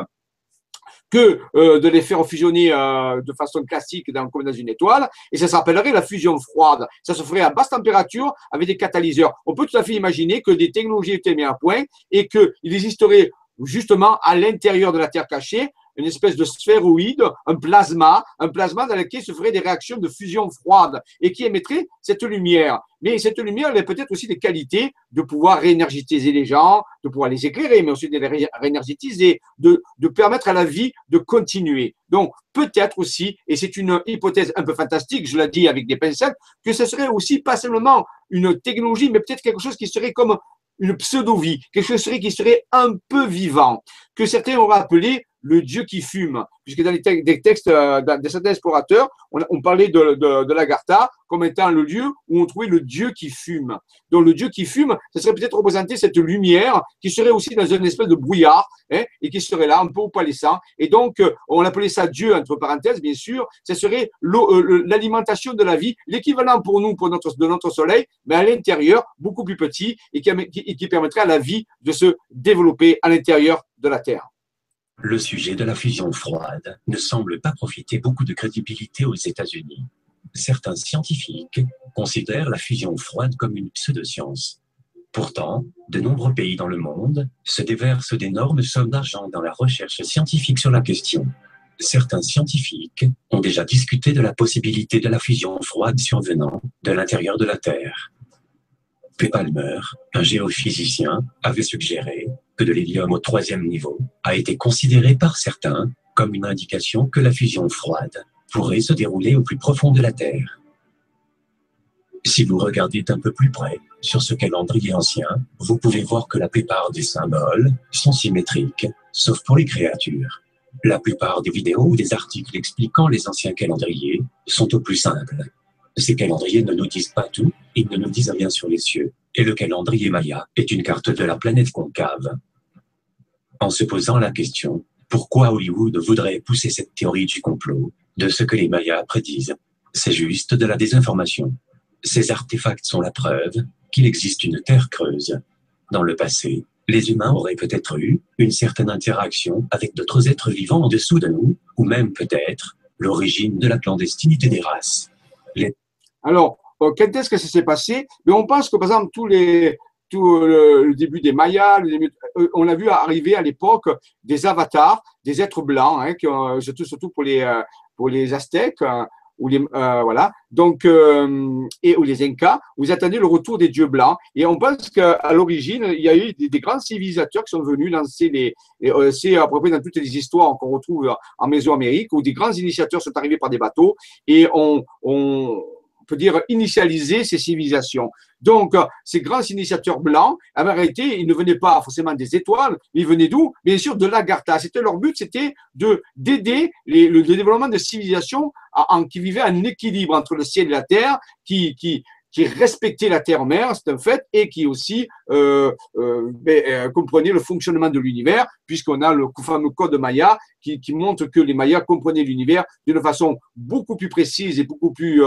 que euh, de les faire fusionner euh, de façon classique comme dans une étoile, et ça s'appellerait la fusion froide. Ça se ferait à basse température avec des catalyseurs. On peut tout à fait imaginer que des technologies étaient mises à point et qu'il existerait justement à l'intérieur de la Terre cachée une espèce de sphéroïde, un plasma, un plasma dans lequel se feraient des réactions de fusion froide et qui émettrait cette lumière. Mais cette lumière, elle a peut-être aussi des qualités de pouvoir réénergétiser les gens, de pouvoir les éclairer, mais aussi de les réénergétiser, de, de permettre à la vie de continuer. Donc, peut-être aussi, et c'est une hypothèse un peu fantastique, je l'ai dit avec des pincettes, que ce serait aussi pas seulement une technologie, mais peut-être quelque chose qui serait comme une pseudo-vie, quelque chose qui serait un peu vivant, que certains auraient appelé le Dieu qui fume, puisque dans les des textes euh, de certains explorateurs, on, parlait de, l'Agartha comme étant le lieu où on trouvait le Dieu qui fume. Donc le Dieu qui fume, ça serait peut-être représenter cette lumière qui serait aussi dans une espèce de brouillard hein, et qui serait là un peu au palissant. Et donc euh, on appelait ça Dieu entre parenthèses, bien sûr. Ce serait euh, l'alimentation de la vie, l'équivalent pour nous pour notre de notre Soleil, mais à l'intérieur beaucoup plus petit et qui permettrait à la vie de se développer à l'intérieur de la Terre.
Le sujet de la fusion froide ne semble pas profiter beaucoup de crédibilité aux États-Unis. Certains scientifiques considèrent la fusion froide comme une pseudoscience. Pourtant, de nombreux pays dans le monde se déversent d'énormes sommes d'argent dans la recherche scientifique sur la question. Certains scientifiques ont déjà discuté de la possibilité de la fusion froide survenant de l'intérieur de la Terre. P. Palmer, un géophysicien, avait suggéré que de l'hélium au troisième niveau a été considéré par certains comme une indication que la fusion froide pourrait se dérouler au plus profond de la Terre. Si vous regardez d'un peu plus près sur ce calendrier ancien, vous pouvez voir que la plupart des symboles sont symétriques, sauf pour les créatures. La plupart des vidéos ou des articles expliquant les anciens calendriers sont au plus simples. Ces calendriers ne nous disent pas tout, ils ne nous disent rien sur les cieux, et le calendrier Maya est une carte de la planète concave. En se posant la question, pourquoi Hollywood voudrait pousser cette théorie du complot, de ce que les Mayas prédisent? C'est juste de la désinformation. Ces artefacts sont la preuve qu'il existe une terre creuse. Dans le passé, les humains auraient peut-être eu une certaine interaction avec d'autres êtres vivants en dessous de nous, ou même peut-être l'origine de la clandestinité des races.
Alors, euh, quand est-ce que ça s'est passé? Mais on pense que, par exemple, tous les, tout le, début des Mayas, euh, on a vu arriver à l'époque des avatars, des êtres blancs, hein, qui surtout, pour les, euh, pour les Aztèques, hein, ou les, voilà, donc, et, ou les Incas, vous attendez le retour des dieux blancs. Et on pense qu'à l'origine, il y a eu des, grands civilisateurs qui sont venus lancer les. C'est à peu près dans toutes les histoires qu'on retrouve en Mésoamérique, où des grands initiateurs sont arrivés par des bateaux et on, on peut dire, initialiser ces civilisations. Donc, euh, ces grands initiateurs blancs, en vérité, ils ne venaient pas forcément des étoiles, ils venaient d'où? Bien sûr, de l'Agartha. C'était leur but, c'était de d'aider le, développement de civilisations en, qui vivaient en équilibre entre le ciel et la terre, qui, qui, qui respectait la terre-mère, c'est un fait, et qui aussi euh, euh, ben, euh, comprenait le fonctionnement de l'univers, puisqu'on a le fameux code Maya qui, qui montre que les Mayas comprenaient l'univers d'une façon beaucoup plus précise et beaucoup plus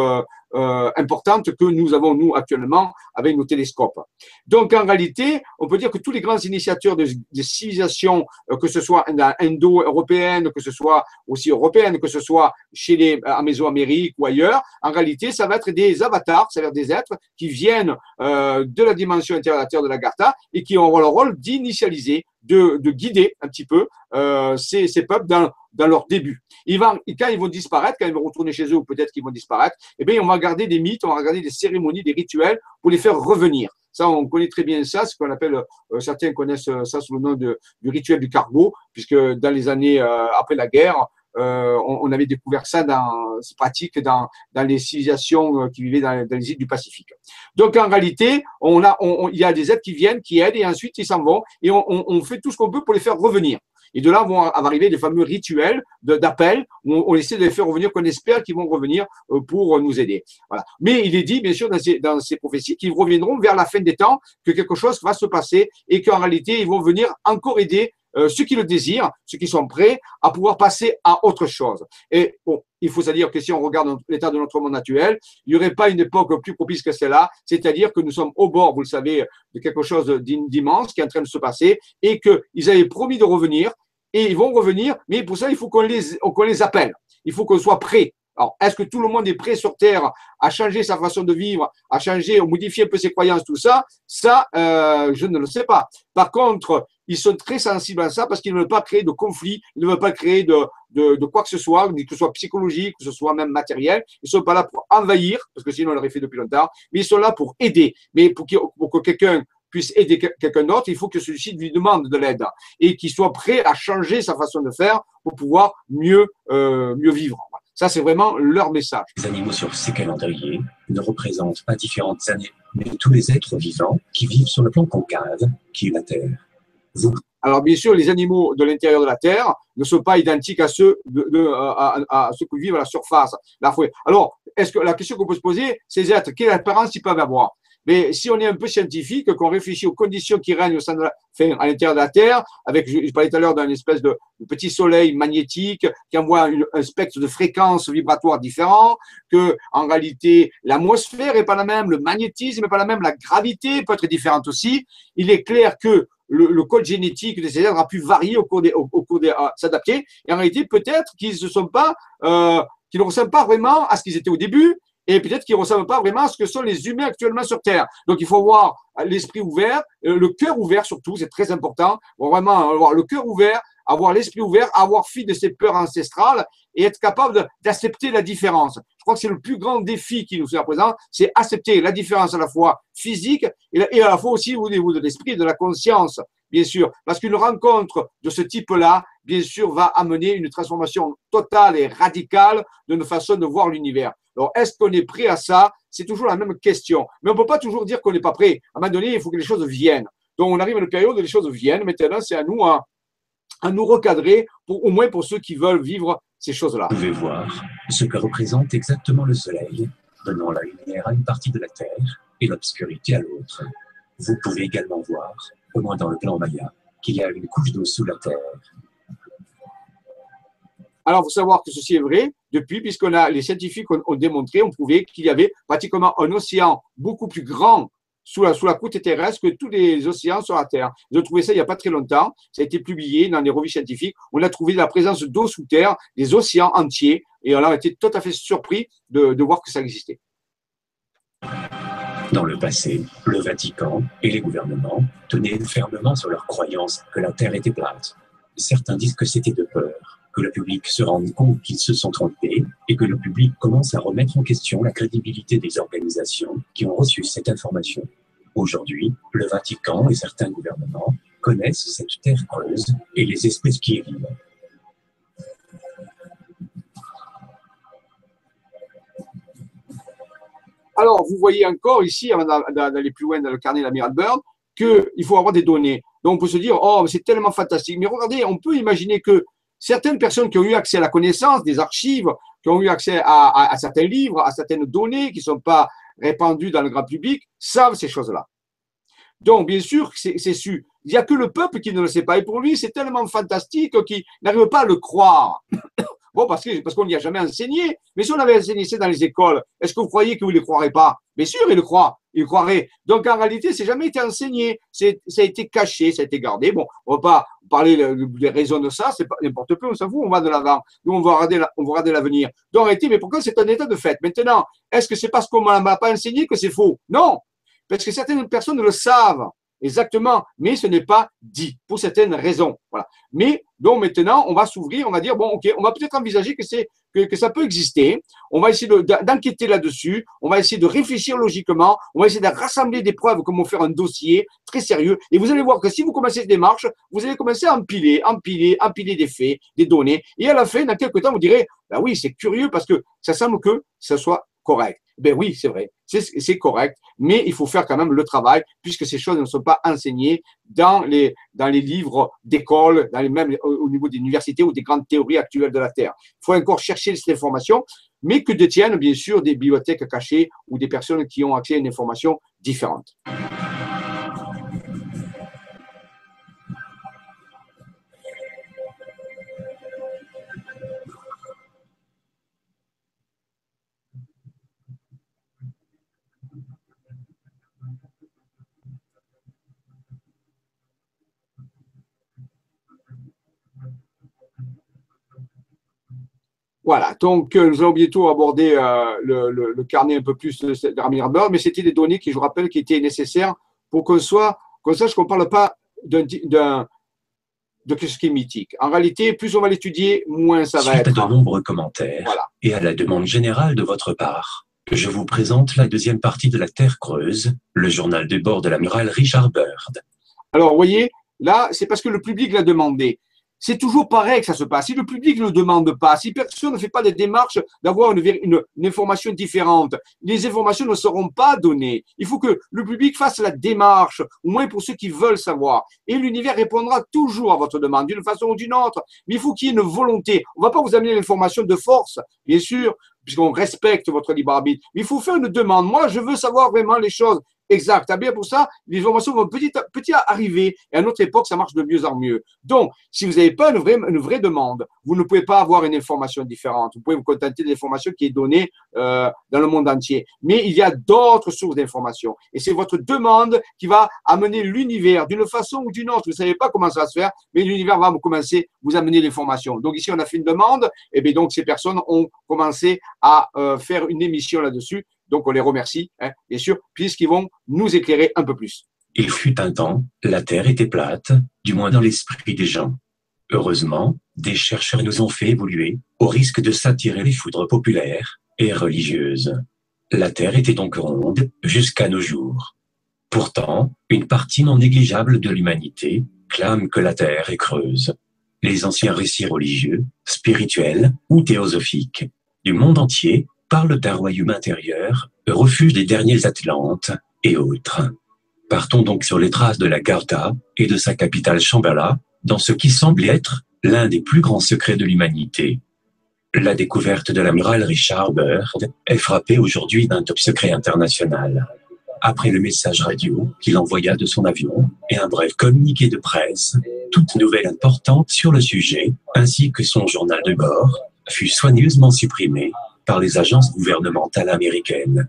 euh, euh, importante que nous avons, nous, actuellement, avec nos télescopes. Donc, en réalité, on peut dire que tous les grands initiateurs de, civilisations, euh, que ce soit indo-européenne, que ce soit aussi européenne, que ce soit chez les, en Mésoamérique ou ailleurs, en réalité, ça va être des avatars, c'est-à-dire des êtres qui viennent euh, de la dimension intérieure de la Gartha et qui ont le rôle d'initialiser, de, de, guider un petit peu euh, ces, peuples dans, leur début. Vont, quand ils vont disparaître, quand ils vont retourner chez eux, ou peut-être qu'ils vont disparaître, eh bien, on va garder des mythes, on va garder des cérémonies, des rituels pour les faire revenir. Ça, on connaît très bien ça, ce qu'on appelle, euh, certains connaissent ça sous le nom de, du rituel du cargo, puisque dans les années euh, après la guerre, on, on, avait découvert ça dans ces pratiques dans, dans les civilisations euh, qui vivaient dans, dans, les îles du Pacifique. Donc en réalité, on a, on, il y a des êtres qui viennent, qui aident, et ensuite ils s'en vont, et on, fait tout ce qu'on peut pour les faire revenir. Et de là vont arriver des fameux rituels d'appel où on, essaie de les faire revenir, qu'on espère qu'ils vont revenir euh, pour nous aider. Voilà. Mais il est dit, bien sûr, dans ces, dans ces prophéties qu'ils reviendront vers la fin des temps, que quelque chose va se passer et qu'en réalité, ils vont venir encore aider euh, ceux qui le désirent, ceux qui sont prêts à pouvoir passer à autre chose. Et bon, il faut dire que si on regarde l'état de notre monde actuel, il n'y aurait pas une époque plus propice que celle-là, c'est-à-dire que nous sommes au bord, vous le savez, de quelque chose d'immense qui est en train de se passer et qu'ils avaient promis de revenir et ils vont revenir, mais pour ça, il faut qu'on les, les appelle. Il faut qu'on soit prêt. Alors, est-ce que tout le monde est prêt sur Terre à changer sa façon de vivre, à changer, à modifier un peu ses croyances, tout ça? Ça, euh, je ne le sais pas. Par contre, ils sont très sensibles à ça parce qu'ils ne veulent pas créer de conflits, ils ne veulent pas créer de, de, quoi que ce soit, que ce soit psychologique, que ce soit même matériel. Ils ne sont pas là pour envahir, parce que sinon on l'aurait fait depuis longtemps, mais ils sont là pour aider. Mais pour, pour que quelqu'un puisse aider quelqu'un d'autre, il faut que celui-ci lui demande de l'aide et qu'il soit prêt à changer sa façon de faire pour pouvoir mieux, euh, mieux vivre. Ça, c'est vraiment leur message.
Les animaux sur ces calendriers ne représentent pas différentes années, mais tous les êtres vivants qui vivent sur le plan concave, qui est la Terre. Vous
Alors, bien sûr, les animaux de l'intérieur de la Terre ne sont pas identiques à ceux, de, à, ceux qui vivent à la surface. Alors, est-ce que la question qu'on peut se poser, c'est quelle apparence ils peuvent avoir? Mais si on est un peu scientifique, qu'on réfléchit aux conditions qui règnent au sein à l'intérieur de la Terre, avec, je, parlais tout à l'heure d'un espèce de, petit soleil magnétique qui envoie un spectre de fréquences vibratoires différents, que, en réalité, l'atmosphère est pas la même, le magnétisme n'est pas la même, la gravité peut être différente aussi. Il est clair que le, code génétique de ces a pu varier au cours des, au, cours des, s'adapter. Et en réalité, peut-être qu'ils ne sont pas, euh, qu'ils ne ressemblent pas vraiment à ce qu'ils étaient au début, et peut-être qu'ils ne ressemblent pas vraiment à ce que sont les humains actuellement sur Terre. Donc il faut avoir l'esprit ouvert, euh, le cœur ouvert surtout, c'est très important. Vraiment avoir le cœur ouvert, avoir l'esprit ouvert, avoir fui de ses peurs ancestrales et être capable d'accepter la différence. Je crois que c'est le plus grand défi qui nous est à présent, c'est accepter la différence à la fois physique et à la fois aussi au niveau de l'esprit, de la conscience, bien sûr. Parce qu'une rencontre de ce type-là, bien sûr, va amener une transformation totale et radicale de notre façon de voir l'univers. Alors, est-ce qu'on est prêt à ça? C'est toujours la même question. Mais on ne peut pas toujours dire qu'on n'est pas prêt. À un moment donné, il faut que les choses viennent. Donc, on arrive à une période où les choses viennent. Maintenant, c'est à nous à, nous recadrer, pour, au moins pour ceux qui veulent vivre ces choses-là.
Vous pouvez voir ce que représente exactement le Soleil, donnant la lumière à une partie de la Terre et l'obscurité à l'autre. Vous pouvez également voir, au moins dans le plan Maya, qu'il y a une couche d'eau sous la Terre.
Alors, il faut savoir que ceci est vrai depuis, puisqu'on a, les scientifiques ont, démontré, ont prouvé qu'il y avait pratiquement un océan beaucoup plus grand sous la, sous la croûte terrestre que tous les océans sur la Terre. Ils ont trouvé ça il n'y a pas très longtemps. Ça a été publié dans les revues scientifiques. On a trouvé la présence d'eau sous terre, des océans entiers, et on a été tout à fait surpris de voir que ça existait.
Dans le passé, le Vatican et les gouvernements tenaient fermement sur leur croyance que la Terre était plate. Certains disent que c'était de peur que le public se rende compte qu'ils se sont trompés et que le public commence à remettre en question la crédibilité des organisations qui ont reçu cette information. Aujourd'hui, le Vatican et certains gouvernements connaissent cette terre creuse et les espèces qui y vivent.
Alors, vous voyez encore ici, avant d'aller plus loin dans le carnet de l'amiral Byrne, qu'il faut avoir des données. Donc, on peut se dire, oh, c'est tellement fantastique. Mais regardez, on peut imaginer que certaines personnes qui ont eu accès à la connaissance des archives, qui ont eu accès à, certains livres, à certaines données qui ne sont pas répandues dans le grand public, savent ces choses-là. Donc, bien sûr, c'est su. Il n'y a que le peuple qui ne le sait pas. Et pour lui, c'est tellement fantastique qu'il n'arrive pas à le croire. Parce qu'on parce qu'on n'y a jamais enseigné. Mais si on avait enseigné ça dans les écoles, est-ce que vous croyez qu'il ne le croirait pas? Bien sûr, il le croit. Il le croirait. Donc, en réalité, c'est jamais été enseigné. Ça a été caché, ça a été gardé. Bon, on va pas parler des raisons de ça. C'est n'importe quoi. On s'en fout. On va de l'avant. Nous, on va regarder, on va regarder l'avenir. Donc, en réalité, mais pourquoi c'est un état de fait? Maintenant, est-ce que c'est parce qu'on ne m'a pas enseigné que c'est faux? Non. Parce que certaines personnes le savent. Exactement, mais ce n'est pas dit pour certaines raisons. Voilà. Mais donc maintenant, on va s'ouvrir, on va dire bon, ok, on va peut-être envisager que c'est que, ça peut exister. On va essayer d'enquêter là-dessus. On va essayer de réfléchir logiquement. On va essayer de rassembler des preuves, comment faire un dossier très sérieux. Et vous allez voir que si vous commencez cette démarche, vous allez commencer à empiler, empiler, empiler des faits, des données. Et à la fin, dans quelques temps, vous direz, ben oui, c'est curieux parce que ça semble que ça soit correct. Ben oui, c'est vrai, c'est correct, mais il faut faire quand même le travail puisque ces choses ne sont pas enseignées dans les, dans les livres d'école, dans les mêmes au niveau des universités ou des grandes théories actuelles de la Terre. Il faut encore chercher cette information, mais que détiennent bien sûr des bibliothèques cachées ou des personnes qui ont accès à une information différente. Voilà, donc euh, nous allons bientôt aborder euh, le, carnet un peu plus de Ramir mais c'était des données qui, je vous rappelle, qui étaient nécessaires pour qu'on soit, qu'on sache qu'on ne parle pas d'un, de ce qui est mythique. En réalité, plus on va l'étudier, moins ça va être.
à de nombreux commentaires et à la demande générale de votre part, je vous présente la deuxième partie de la Terre creuse, le journal de bord de l'amiral Richard Byrd.
Alors, vous voyez, là, c'est parce que le public l'a demandé. C'est toujours pareil que ça se passe. Si le public ne demande pas, si personne ne fait pas des démarches d'avoir une, information différente, les informations ne seront pas données. Il faut que le public fasse la démarche, au moins pour ceux qui veulent savoir. Et l'univers répondra toujours à votre demande, d'une façon ou d'une autre. Mais il faut qu'il y ait une volonté. On ne va pas vous amener l'information de force, bien sûr, puisqu'on respecte votre libre arbitre. Mais il faut faire une demande. Moi, je veux savoir vraiment les choses. Exact. bien pour ça, les informations vont petit à petit arriver. Et à notre époque, ça marche de mieux en mieux. Donc, si vous n'avez pas une vraie, demande, vous ne pouvez pas avoir une information différente. Vous pouvez vous contenter de l'information qui est donnée euh, dans le monde entier. Mais il y a d'autres sources d'informations. Et c'est votre demande qui va amener l'univers d'une façon ou d'une autre. Vous ne savez pas comment ça va se faire, mais l'univers va vous commencer vous amener l'information. Donc ici, on a fait une demande. Et bien donc, ces personnes ont commencé à euh, faire une émission là-dessus. Donc on les remercie, hein, bien sûr, puisqu'ils vont nous éclairer un peu plus.
Il fut un temps, la Terre était plate, du moins dans l'esprit des gens. Heureusement, des chercheurs nous ont fait évoluer, au risque de s'attirer les foudres populaires et religieuses. La Terre était donc ronde jusqu'à nos jours. Pourtant, une partie non négligeable de l'humanité clame que la Terre est creuse. Les anciens récits religieux, spirituels ou théosophiques du monde entier parle d'un royaume intérieur, refuge des derniers Atlantes et autres. Partons donc sur les traces de la Gartha et de sa capitale Shambhala, dans ce qui semble être l'un des plus grands secrets de l'humanité. La découverte de l'amiral Richard Byrd est frappée aujourd'hui d'un top secret international. Après le message radio qu'il envoya de son avion et un bref communiqué de presse, toute nouvelle importante sur le sujet, ainsi que son journal de bord, fut soigneusement supprimée par les agences gouvernementales américaines.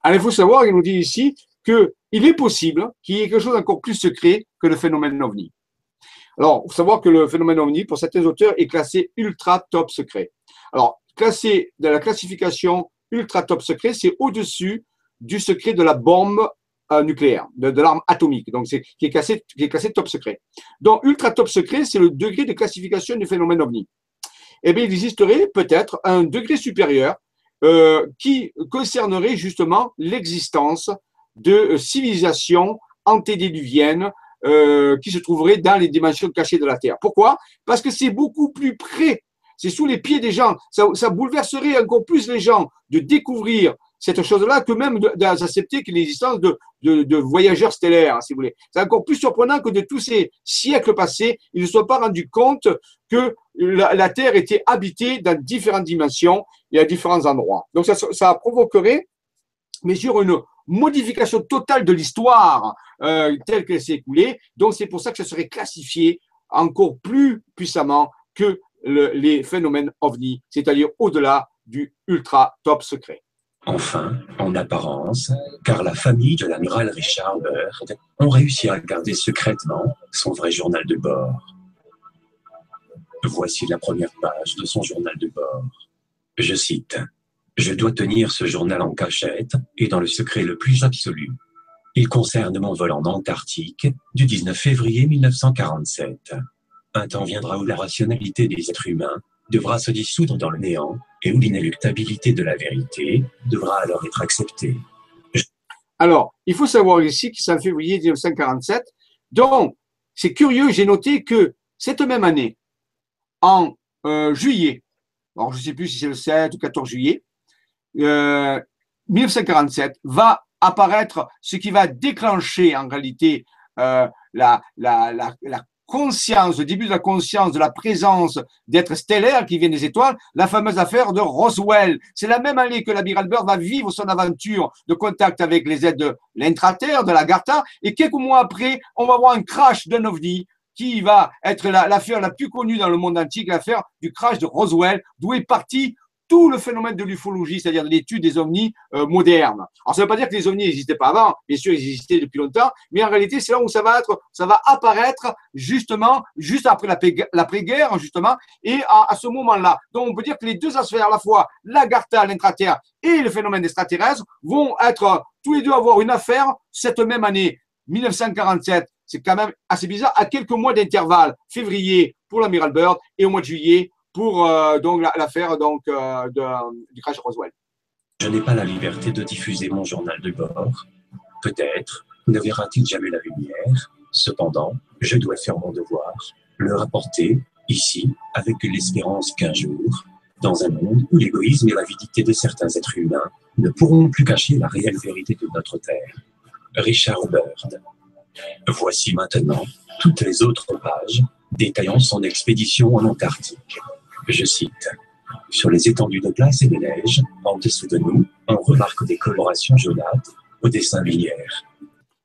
Alors, il faut savoir, il nous dit ici qu'il est possible qu'il y ait quelque chose d'encore plus secret que le phénomène OVNI. Alors, il faut savoir que le phénomène OVNI, pour certains auteurs, est classé ultra top secret. Alors, classé dans la classification ultra top secret, c'est au-dessus du secret de la bombe euh, nucléaire, de, l'arme atomique, donc c'est qui est classé qui est classé top secret. Donc ultra top secret, c'est le degré de classification du phénomène ovni eh bien, il existerait peut-être un degré supérieur euh, qui concernerait justement l'existence de civilisations antédiluviennes euh, qui se trouveraient dans les dimensions cachées de la Terre. Pourquoi? Parce que c'est beaucoup plus près, c'est sous les pieds des gens. Ça, ça bouleverserait encore plus les gens de découvrir cette chose-là que même d'accepter l'existence de, de, voyageurs stellaires, si vous voulez. C'est encore plus surprenant que de tous ces siècles passés, ils ne soient pas rendus compte que la, Terre était habitée dans différentes dimensions et à différents endroits. Donc ça, ça provoquerait, mais sur une modification totale de l'histoire euh, telle qu'elle s'est écoulée. Donc c'est pour ça que ça serait classifié encore plus puissamment que le, les phénomènes ovni, c'est-à-dire au-delà du ultra top secret.
Enfin, en apparence, car la famille de l'amiral Richard Byrd ont réussi à garder secrètement son vrai journal de bord. Voici la première page de son journal de bord. Je cite Je dois tenir ce journal en cachette et dans le secret le plus absolu. Il concerne mon vol en Antarctique du 19 février 1947. Un temps viendra où la rationalité des êtres humains devra se dissoudre dans le néant et où l'inéluctabilité de la vérité devra alors être acceptée.
Alors, il faut savoir ici que c'est en février 1947. Donc, c'est curieux, j'ai noté que cette même année, en euh, juillet, alors je ne sais plus si c'est le 7 ou 14 juillet, euh, 1947, va apparaître ce qui va déclencher en réalité euh, la, la, la conscience, le début de la conscience de la présence d'êtres stellaires qui viennent des étoiles, la fameuse affaire de Roswell. C'est la même année que l'amiral Byrd va vivre son aventure de contact avec les aides de l'intraterre, de la Gartha, et quelques mois après, on va voir un crash d'un ovni qui va être l'affaire la, plus connue dans le monde entier, l'affaire du crash de Roswell, d'où est parti tout le phénomène de l'ufologie, c'est-à-dire de l'étude des ovnis euh, modernes. Alors, ça ne veut pas dire que les ovnis n'existaient pas avant, bien sûr, ils existaient depuis longtemps, mais en réalité, c'est là où ça va être, ça va apparaître justement, juste après l'après-guerre, justement, et à, ce moment-là. Donc, on peut dire que les deux aspects, à la fois l'Agartha, l'intraterre, et le phénomène extraterrestre, vont être tous les deux avoir une affaire cette même année, 1947. C'est quand même assez bizarre, à quelques mois d'intervalle, février pour l'amiral Byrd et au mois de juillet pour euh, l'affaire euh, du crash Roswell.
Je n'ai pas la liberté de diffuser mon journal de bord. Peut-être ne verra-t-il jamais la lumière. Cependant, je dois faire mon devoir. le rapporter, ici, avec l'espérance qu'un jour, dans un monde où l'égoïsme et l'avidité de certains êtres humains ne pourront plus cacher la réelle vérité de notre Terre. Richard Byrd. Voici maintenant toutes les autres pages détaillant son expédition en Antarctique. Je cite. Sur les étendues de glace et de neige, en dessous de nous, on remarque des colorations jaunâtres au dessin linéaire.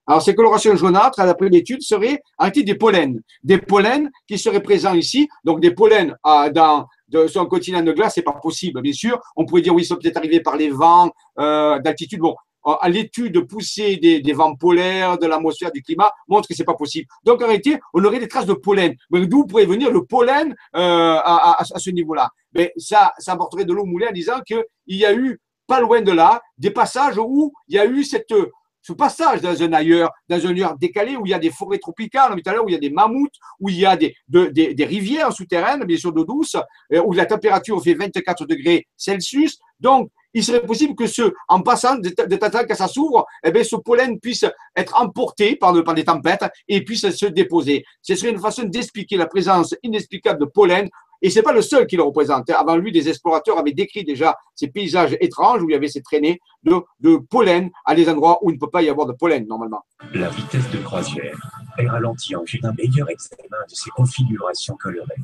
Alors, ces colorations jaunâtres, d'après l'étude, seraient en des pollens. Des pollens qui seraient présents ici. Donc, des pollens euh, dans, de, sur un continent de glace, c'est pas possible, bien sûr. On pourrait dire, oui, ils sont peut-être arrivés par les vents euh, d'altitude. Bon, à l'étude poussée des, vents polaires, de l'atmosphère, du climat, montre que c'est pas possible. Donc en réalité, on aurait des traces de pollen. Mais d'où pourrait venir le pollen euh, à, ce niveau-là? Mais ça, ça apporterait de l'eau moulée en disant qu'il y a eu pas loin de là des passages où il y a eu cette ce passage dans un ailleurs, dans un lieu décalé où il y a des forêts tropicales, tout à l'heure, où il y a des mammouths, où il y a des, de, des, des rivières souterraines, bien sûr d'eau douce, euh, où la température fait 24 degrés Celsius. Donc, il serait possible que ce, en passant de, de temps que ça s'ouvre, eh bien, ce pollen puisse être emporté par, le, par les tempêtes et puisse se déposer. Ce serait une façon d'expliquer la présence inexplicable de pollen et c'est pas le seul qui le représente. Avant lui, des explorateurs avaient décrit déjà ces paysages étranges où il y avait ces traînées de, pollen à des endroits où il ne peut pas y avoir de pollen normalement.
La vitesse de croisière est ralentie en vue d'un meilleur examen de ces configurations colorées.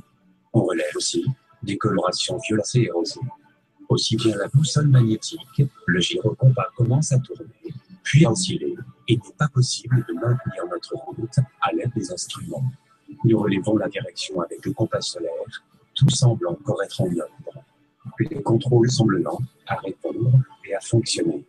On relève aussi des colorations violacées et rosées. Aussi bien la boussole magnétique, le gyrocompas commence à tourner, puis à osciller. Il n'est pas possible de maintenir notre route à l'aide des instruments. Nous relevons la direction avec le compas solaire tout semble encore être en ordre. Les contrôles semblent lents à répondre et à fonctionner.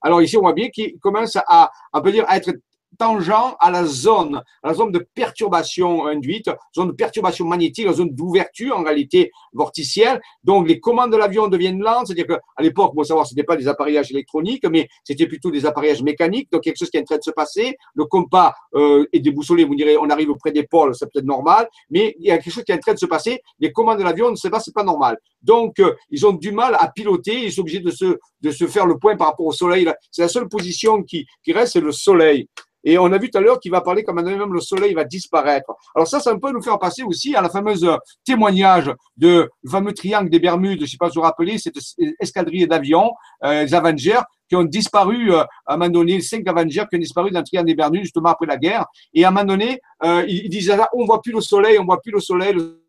Alors ici, on voit bien qu'il commence à, on peut dire, être tangent à la zone, à la zone de perturbation induite, zone de perturbation magnétique, la zone d'ouverture en réalité vorticielle. Donc les commandes de l'avion deviennent lentes, c'est-à-dire qu'à l'époque, bon savoir, ce n'était pas des appareillages électroniques, mais c'était plutôt des appareillages mécaniques. Donc quelque chose qui est en train de se passer. Le compas euh, est déboussolé, vous direz, on arrive auprès des pôles, c'est peut-être normal, mais il y a quelque chose qui est en train de se passer. Les commandes de l'avion, ne sait pas, pas normal. Donc euh, ils ont du mal à piloter, ils sont obligés de se de se faire le point par rapport au soleil. C'est la seule position qui, qui reste, c'est le soleil. Et on a vu tout à l'heure qu'il va parler comme même le soleil va disparaître. Alors ça, ça peut nous faire passer aussi à la fameuse témoignage de fameux triangle des Bermudes. Je ne sais pas si vous vous rappelez, cette escadrille d'avions, euh, les Avengers, qui ont disparu euh, à un moment donné, cinq Avengers qui ont disparu dans le triangle des Bermudes justement après la guerre. Et à un moment donné, euh, ils disaient là, on voit plus le soleil, on voit plus le soleil. Le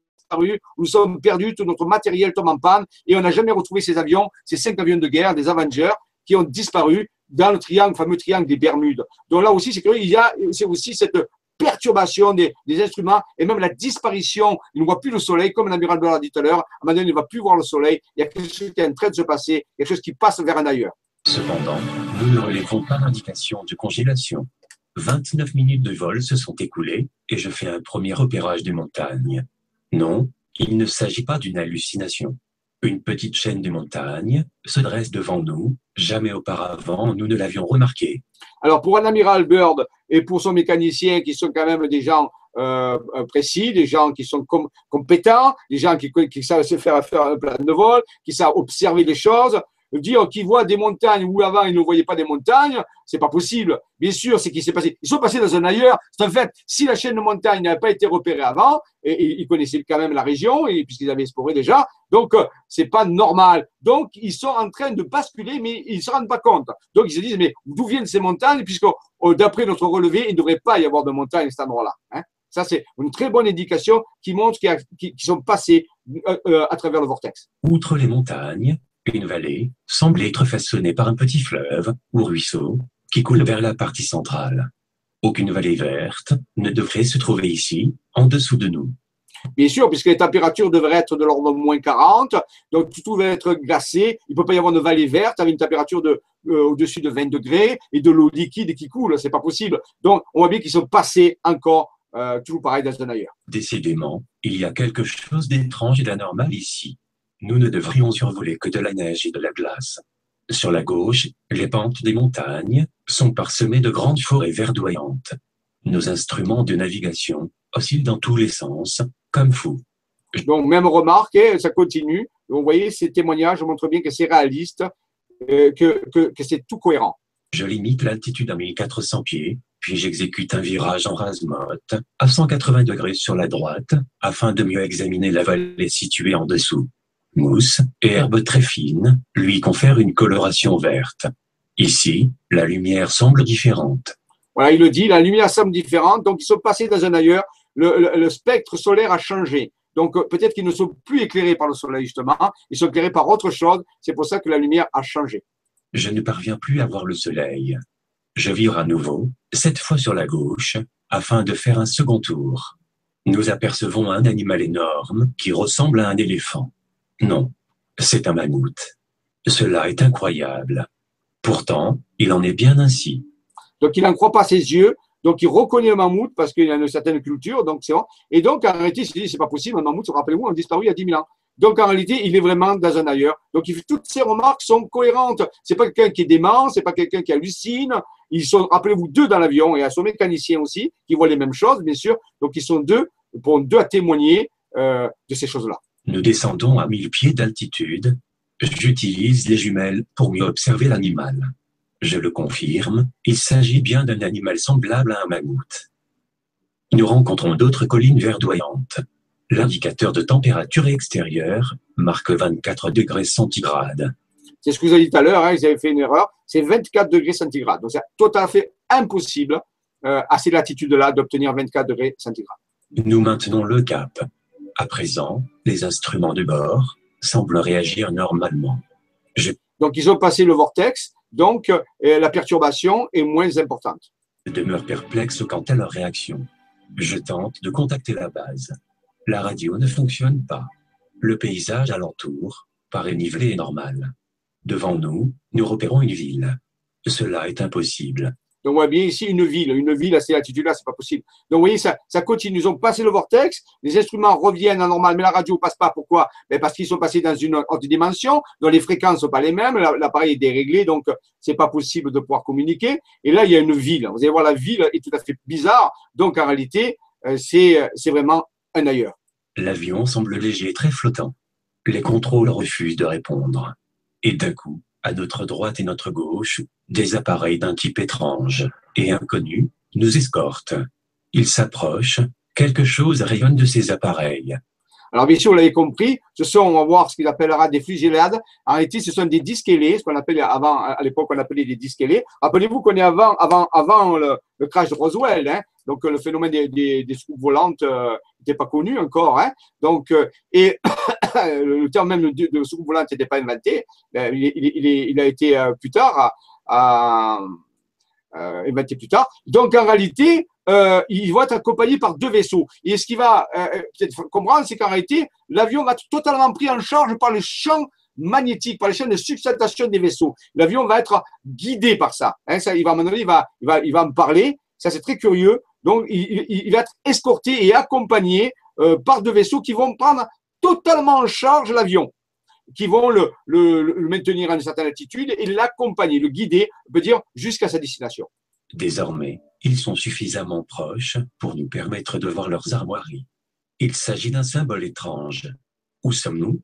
nous sommes perdus, tout notre matériel tombe en panne et on n'a jamais retrouvé ces avions, ces cinq avions de guerre, des Avengers, qui ont disparu dans le triangle, le fameux triangle des Bermudes. Donc là aussi, c'est qu'il y a c'est aussi cette perturbation des, instruments et même la disparition. Il ne voit plus le soleil, comme l'amiral a dit tout à l'heure. À un moment donné, il ne va plus voir le soleil. Il y a quelque chose qui est en train de se passer, quelque chose qui passe vers un ailleurs.
Cependant, nous ne relèvons pas d'indication de congélation. 29 minutes de vol se sont écoulées et je fais un premier repérage des montagnes. Non, il ne s'agit pas d'une hallucination. Une petite chaîne de montagnes se dresse devant nous. Jamais auparavant, nous ne l'avions remarqué.
Alors, pour un amiral Bird et pour son mécanicien, qui sont quand même des gens euh, précis, des gens qui sont com compétents, des gens qui, qui savent se faire faire un plan de vol, qui savent observer les choses, dire qu'ils voient des montagnes où avant ils ne voyaient pas des montagnes, c'est pas possible. Bien sûr, c'est qui s'est passé. Ils sont passés dans un ailleurs. En fait, si la chaîne de montagne n'avait pas été repérée avant, ils connaissaient quand même la région, et puisqu'ils avaient exploré déjà, donc euh, c'est pas normal. Donc ils sont en train de basculer, mais ils se rendent pas compte. Donc ils se disent, mais d'où viennent ces montagnes Puisque euh, d'après notre relevé, il ne devrait pas y avoir de montagnes à cet endroit-là. Hein ça, c'est une très bonne indication qui montre qu'ils sont passés euh, à travers le vortex.
Outre les montagnes, une vallée semble être façonnée par un petit fleuve ou ruisseau qui coule vers la partie centrale. Aucune vallée verte ne devrait se trouver ici, en dessous de nous.
Bien sûr, puisque les températures devraient être de l'ordre de moins 40, donc tout va être glacé. Il ne peut pas y avoir de vallée verte avec une température de, euh, au-dessus de 20 degrés et de l'eau liquide qui coule. C'est pas possible. Donc, on voit bien qu'ils sont passés encore, euh, toujours pareil dans un ailleurs.
Décidément, il y a quelque chose d'étrange et d'anormal ici. Nous ne devrions survoler que de la neige et de la glace. Sur la gauche, les pentes des montagnes sont parsemées de grandes forêts verdoyantes. Nos instruments de navigation oscillent dans tous les sens, comme fous.
Donc, même remarque, hein, ça continue. Vous voyez, ces témoignages montrent bien que c'est réaliste, euh, que, que, que c'est tout cohérent.
Je limite l'altitude à 1400 pieds, Puis j'exécute un virage en rase-motte à 180 degrés sur la droite afin de mieux examiner la vallée située en dessous. Mousse et herbes très fines lui confèrent une coloration verte. Ici, la lumière semble différente.
Voilà, il le dit, la lumière semble différente, donc ils sont passés dans un ailleurs, le, le- le spectre solaire a changé. Donc euh, peut-être qu'ils ne sont plus éclairés par le soleil, justement, ils sont éclairés par autre chose, c'est pour ça que la lumière a changé.
Je ne parviens plus à voir le soleil. Je vire à nouveau, cette fois sur la gauche, afin de faire un second tour. Nous apercevons un animal énorme qui ressemble à un éléphant. Non, c'est un mammouth. Cela est incroyable. Pourtant, il en est bien ainsi.
Donc il n'en croit pas ses yeux, donc il reconnaît le mammouth parce qu'il a une certaine culture, donc c'est bon. Et donc en réalité, il se dit, c'est pas possible, un mammouth, rappelez-vous, a disparu il y a 10 000 ans. Donc en réalité, il est vraiment dans un ailleurs. Donc toutes ces remarques sont cohérentes. C'est pas quelqu'un qui est dément, c'est pas quelqu'un qui hallucine. Ils sont, rappelez-vous, deux dans l'avion et à son mécanicien aussi, qui voit les mêmes choses, bien sûr. Donc ils sont deux, pour deux à témoigner euh, de ces choses-là.
Nous descendons à 1000 pieds d'altitude. J'utilise les jumelles pour mieux observer l'animal. Je le confirme, il s'agit bien d'un animal semblable à un mammouth. Nous rencontrons d'autres collines verdoyantes. L'indicateur de température extérieure marque 24 degrés centigrades.
C'est ce que vous avez dit tout à l'heure, hein, ils avaient fait une erreur. C'est 24 degrés centigrades. Donc c'est tout à fait impossible euh, à ces latitudes-là d'obtenir 24 degrés centigrades.
Nous maintenons le cap. À présent, les instruments de bord semblent réagir normalement. Je
Donc ils ont passé le vortex, donc euh, la perturbation est moins importante.
demeure perplexe quant à leur réaction. Je tente de contacter la base. La radio ne fonctionne pas. Le paysage alentour paraît nivelé et normal. Devant nous, nous repérons une ville. Cela est impossible.
Donc, on voit bien ici une ville. Une ville à ces latitudes-là, c'est pas possible. Donc, vous voyez, ça, continue. Ils ont passé le vortex, les instruments reviennent à normal, mais la radio passe pas. Pourquoi? Ben Parce qu'ils sont passés dans une autre dimension, dont les fréquences sont pas les mêmes, la- l'appareil est déréglé, donc c'est pas possible de pouvoir communiquer. Et là, il y a une ville. Vous allez voir, la ville est tout à fait bizarre. Donc, en réalité, euh, c'est c'est vraiment un ailleurs.
L'avion semble léger très flottant. Les contrôles refusent de répondre. Et d'un coup, à notre droite et notre gauche, des appareils d'un type étrange et inconnu nous escortent. Ils s'approchent, quelque chose rayonne de ces appareils.
Alors, bien sûr, vous l'avez compris, ce sont, on va voir ce qu'il appellera des fusillades. En réalité, ce sont des disques ailés, ce qu'on appelait avant, à l'époque, on appelait des disques ailés. Rappelez-vous qu'on est avant, avant, avant le, crash de Roswell, hein. Donc, le phénomène des, des, des volantes n'était pas connu encore, hein. Donc, euh, et le terme même de, de soucoupe volante n'était pas inventé. Ben, Il, il, il, il a été euh, plus tard à- euh, inventé plus tard. Donc, en réalité, euh, ils vont être accompagnés par deux vaisseaux. Et ce qui va euh, peut-être comprendre, c'est qu'en réalité, l'avion va être totalement pris en charge par les champs magnétiques, par les chaînes de sustentation des vaisseaux. L'avion va être guidé par ça. Hein, il va, à il va, il va, il va en parler. Ça, c'est très curieux. Donc, il, il- il va être escorté et accompagné euh, par deux vaisseaux qui vont prendre totalement en charge l'avion, qui vont le, le, le maintenir à une certaine altitude et l'accompagner, le guider, on peut dire, jusqu'à sa destination.
Désormais, ils sont suffisamment proches pour nous permettre de voir leurs armoiries. Il s'agit d'un symbole étrange. Où sommes-nous?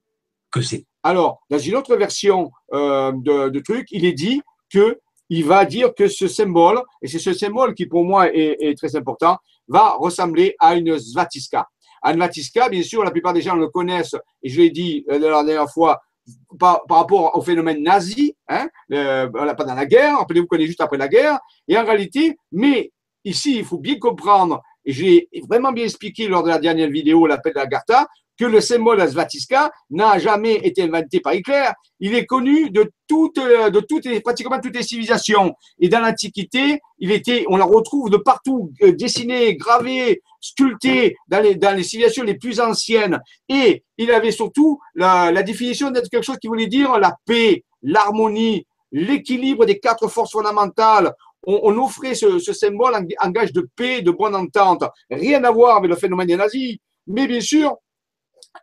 Que c'est?
Alors, dans une autre version euh, de, de truc, il est dit que il va dire que ce symbole, et c'est ce symbole qui pour moi est, est très important, va ressembler à une svastika. Un svastika, bien sûr, la plupart des gens le connaissent, et je l'ai dit euh, la dernière fois, par, rapport au phénomène nazi, hein, euh, pendant la guerre, rappelez-vous qu'on est juste après la guerre, et en réalité, mais ici, il faut bien comprendre, et j'ai vraiment bien expliqué lors de la dernière vidéo, l'appel de la Gartha, que le symbole de svastika n'a jamais été inventé par Hitler. Il est connu de toutes, euh, de toutes pratiquement toutes les civilisations. Et dans l'Antiquité, il était, on la retrouve de partout, euh, dessiné, gravé, sculpté dans les, dans les civilisations les plus anciennes. Et il avait surtout la, la définition d'être quelque chose qui voulait dire la paix, l'harmonie, l'équilibre des quatre forces fondamentales. On, on offrait ce, ce symbole en, en gage de paix, de bonne entente. Rien à voir avec le phénomène des nazis. Mais bien sûr,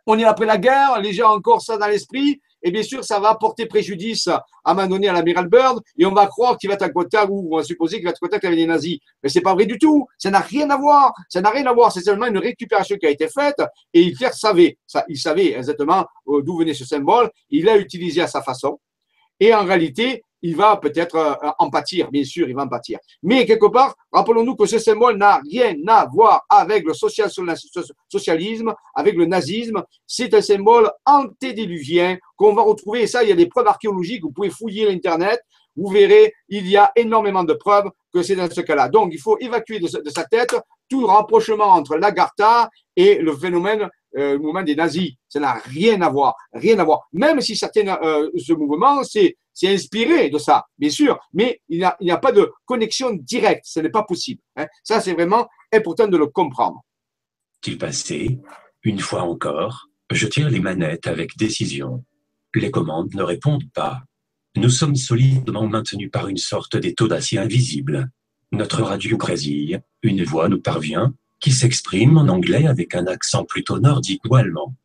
on est après la guerre, les gens ont encore ça dans l'esprit, et bien sûr, ça va porter préjudice à un moment donné à l'amiral Byrd, et on va croire qu'il va être en contact, ou on va supposer qu'il va être en contact avec les nazis. Mais c'est pas vrai du tout, ça n'a rien à voir, ça n'a rien à voir, c'est seulement une récupération qui a été faite, et Hitler savait, il savait exactement euh, d'où venait ce symbole, il l'a utilisé à sa façon, et en réalité, il va peut-être euh, en pâtir, bien sûr, il va en pâtir. Mais quelque part, rappelons-nous que ce symbole n'a rien à voir avec le socialisme, avec le nazisme. C'est un symbole antédiluvien qu'on va retrouver, et ça, il y a des preuves archéologiques, vous pouvez fouiller l'Internet, vous verrez, il y a énormément de preuves que c'est dans ce cas-là. Donc, il faut évacuer de, sa tête tout rapprochement entre l'Agartha et le phénomène, euh, le mouvement des nazis. Ça n'a rien à voir, rien à voir. Même si certains, euh, ce mouvement, c'est inspiré de ça, bien sûr, mais il n'y a, pas de connexion directe, ce n'est pas possible. Hein. Ça, c'est vraiment important de le comprendre.
Qu'il passé, une fois encore, je tire les manettes avec décision. Les commandes ne répondent pas. Nous sommes solidement maintenus par une sorte d'étau d'acier invisible. Notre radio grésille, une voix nous parvient, qui s'exprime en anglais avec un accent plutôt nordique ou allemand.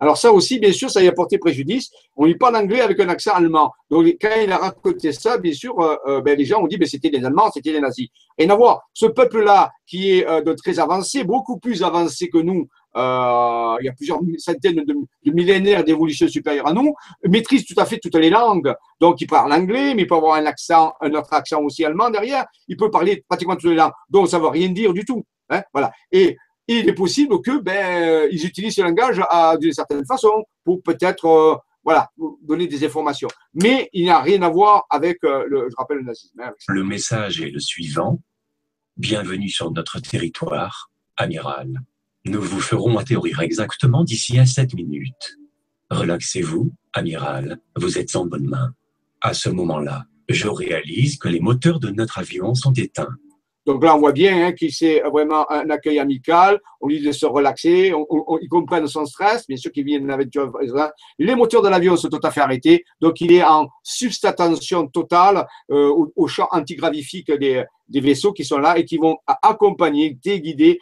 Alors ça aussi, bien sûr, ça y a porté préjudice. On lui parle anglais avec un accent allemand. Donc quand il a raconté ça, bien sûr, euh, euh, ben, les gens ont dit ben, c'était les Allemands, c'était les nazis. Et à voir. Ce peuple-là, qui est euh, de très avancé, beaucoup plus avancé que nous, il y a plusieurs centaines de, millénaires d'évolution supérieure à nous, maîtrise tout à fait toutes les langues. Donc, il parle anglais, mais il peut avoir un accent, un autre accent aussi allemand derrière. Il peut parler pratiquement toutes les langues. Donc, ça ne veut rien dire du tout. Hein, voilà. Et il est possible que ben, ils utilisent ce langage d'une certaine façon pour peut-être euh, voilà, donner des informations. Mais il n'y a rien à voir avec, euh, le, je rappelle, le nazisme. Hein,
le message est le suivant. Bienvenue sur notre territoire, amiral. Nous vous ferons atterrir exactement d'ici à 7 minutes. Relaxez-vous, amiral, vous êtes en bonne main. À ce moment-là, je réalise que les moteurs de notre avion sont éteints.
Donc là, on voit bien hein, qu'il c'est vraiment un accueil amical. On lui de se relaxer. On, ils comprennent son stress. Bien sûr qu'ils viennent avec Les moteurs de l'avion sont tout à fait arrêtés. Donc il est en substitution totale euh, au, champ antigravifique des, des vaisseaux qui sont là et qui vont accompagner, déguider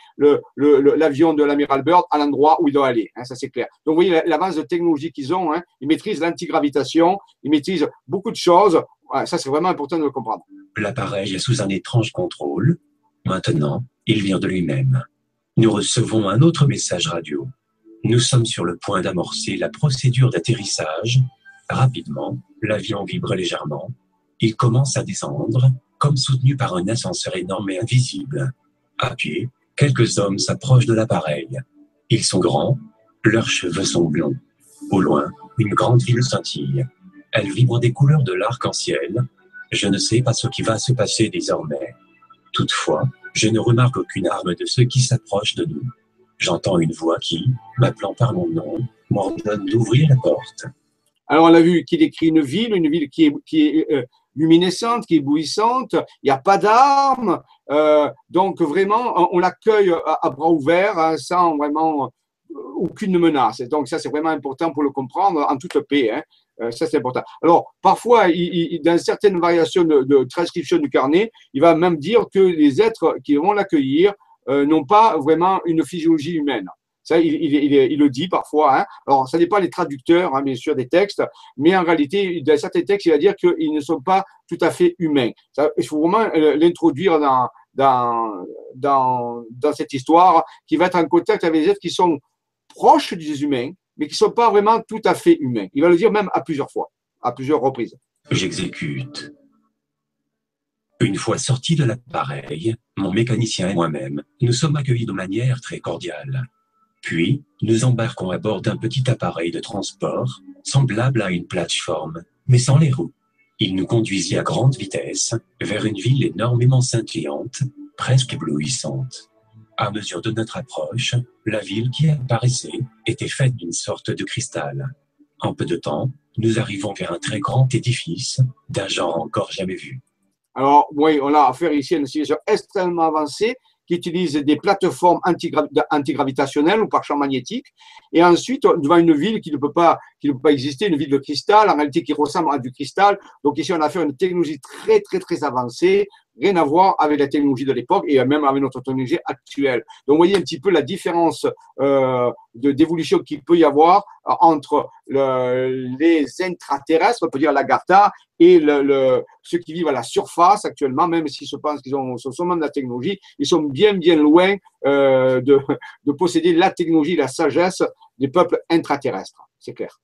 l'avion de l'amiral Byrd à l'endroit où il doit aller. Hein, ça, c'est clair. Donc, vous voyez l'avance de technologie qu'ils ont. Hein, ils maîtrisent l'antigravitation, ils maîtrisent beaucoup de choses. Ça, c'est vraiment important de le comprendre.
L'appareil est sous un étrange contrôle. Maintenant, il vient de lui-même. Nous recevons un autre message radio. Nous sommes sur le point d'amorcer la procédure d'atterrissage. Rapidement, l'avion vibre légèrement. Il commence à descendre comme soutenu par un ascenseur énorme et invisible. À pied, quelques hommes s'approchent de l'appareil. Ils sont grands, leurs cheveux sont blonds. Au loin, une grande ville scintille. Elle vibre des couleurs de l'arc-en-ciel. Je ne sais pas ce qui va se passer désormais. Toutefois, je ne remarque aucune arme de ceux qui s'approchent de nous. J'entends une voix qui, m'appelant par mon nom, m'ordonne d'ouvrir la porte.
Alors, on a vu qu'il décrit une ville, une ville qui est, euh, luminescente, qui est éblouissante, il n'y a pas d'armes, euh, donc vraiment, on, l'accueille à, bras ouverts, hein, sans vraiment euh, aucune menace. Et donc ça, c'est vraiment important pour le comprendre en toute paix. Hein. Euh, ça, c'est important. Alors, parfois, il, dans certaines variations de, transcription du carnet, il va même dire que les êtres qui vont l'accueillir n'ont pas vraiment une physiologie humaine. Ça, il, le dit parfois. Hein. Alors, ça n'est pas les traducteurs, hein, bien sûr, des textes, mais en réalité, dans certains textes, il va dire qu'ils ne sont pas tout à fait humains. il faut vraiment euh, l'introduire dans, cette histoire, qui va être en contact avec des êtres qui sont proches des humains, mais qui ne sont pas vraiment tout à fait humains. Il va le dire même à plusieurs fois, à plusieurs reprises.
J'exécute. Une fois sorti de l'appareil, mon mécanicien et moi-même, nous sommes accueillis de manière très cordiale. Puis, nous embarquons à bord d'un petit appareil de transport, semblable à une plateforme, mais sans les roues. Il nous conduisit à grande vitesse vers une ville énormément scintillante, presque éblouissante. À mesure de notre approche, la ville qui apparaissait était faite d'une sorte de cristal. En peu de temps, nous arrivons vers un très grand édifice d'un genre encore jamais vu.
Alors, oui, on a affaire ici à une situation extrêmement avancée qui utilisent des plateformes antigravitationnelles ou par champ magnétique. Et ensuite, devant une ville qui ne peut pas, qui ne peut pas exister, une ville de cristal, en réalité qui ressemble à du cristal. Donc ici, on a fait une technologie très, très, très avancée rien à voir avec la technologie de l'époque et même avec notre technologie actuelle. Donc, vous voyez un petit peu la différence euh, d'évolution qu'il peut y avoir euh, entre le, les intraterrestres, on peut dire l'Agartha, et ceux qui vivent à la surface actuellement, même s'ils se pensent qu'ils sont même de la technologie, ils sont bien, bien loin euh, de posséder la technologie, la sagesse des peuples intraterrestres. C'est clair.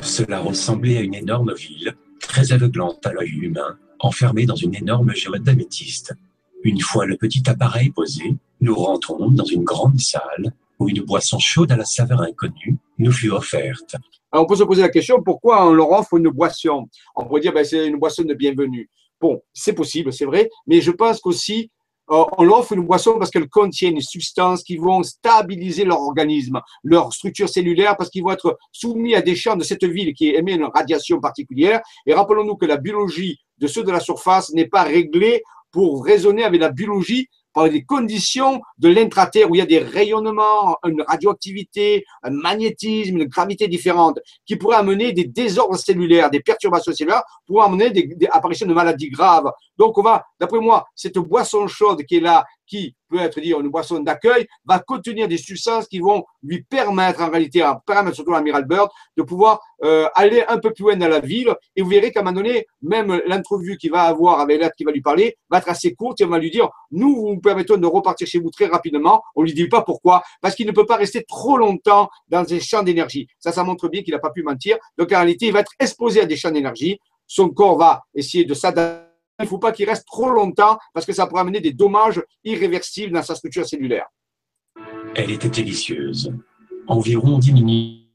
Cela ressemblait à une énorme ville très aveuglante à l'œil humain, enfermée dans une énorme géode d'améthyste. Une fois le petit appareil posé, nous rentrons dans une grande salle où une boisson chaude à la saveur inconnue nous fut offerte.
On peut se poser la question pourquoi on leur offre une boisson? On pourrait dire ben, c'est une boisson de bienvenue. Bon, c'est possible, c'est vrai, mais je pense qu'aussi euh, on leur offre une boisson parce qu'elle contient des substances qui vont stabiliser leur organisme, leur structure cellulaire, parce qu'ils vont être soumis à des champs de cette ville qui émet une radiation particulière. Et rappelons-nous que la biologie de ceux de la surface n'est pas réglée pour raisonner avec la biologie par des conditions de l'intraterre où il y a des rayonnements, une radioactivité, un magnétisme, une gravité différente qui pourraient amener des désordres cellulaires, des perturbations cellulaires, pour amener des, des apparitions de maladies graves. Donc on va, d'après moi, cette boisson chaude qui est là, qui peut être dit une boisson d'accueil, va contenir des substances qui vont lui permettre, en réalité, à permettre surtout à l'amiral Bird, de pouvoir euh, aller un peu plus loin dans la ville. Et vous verrez qu'à un moment donné, même l'entrevue qu'il va avoir avec l'être qui va lui parler va être assez courte et on va lui dire, nous, vous permettons de repartir chez vous très rapidement. On lui dit pas pourquoi, parce qu'il ne peut pas rester trop longtemps dans des champs d'énergie. Ça, ça montre bien qu'il n'a pas pu mentir. Donc en réalité, il va être exposé à des champs d'énergie. Son corps va essayer de s'adapter il ne faut pas qu'il reste trop longtemps parce que ça pourrait amener des dommages irréversibles dans sa structure cellulaire.
Elle était délicieuse. Environ dix minutes,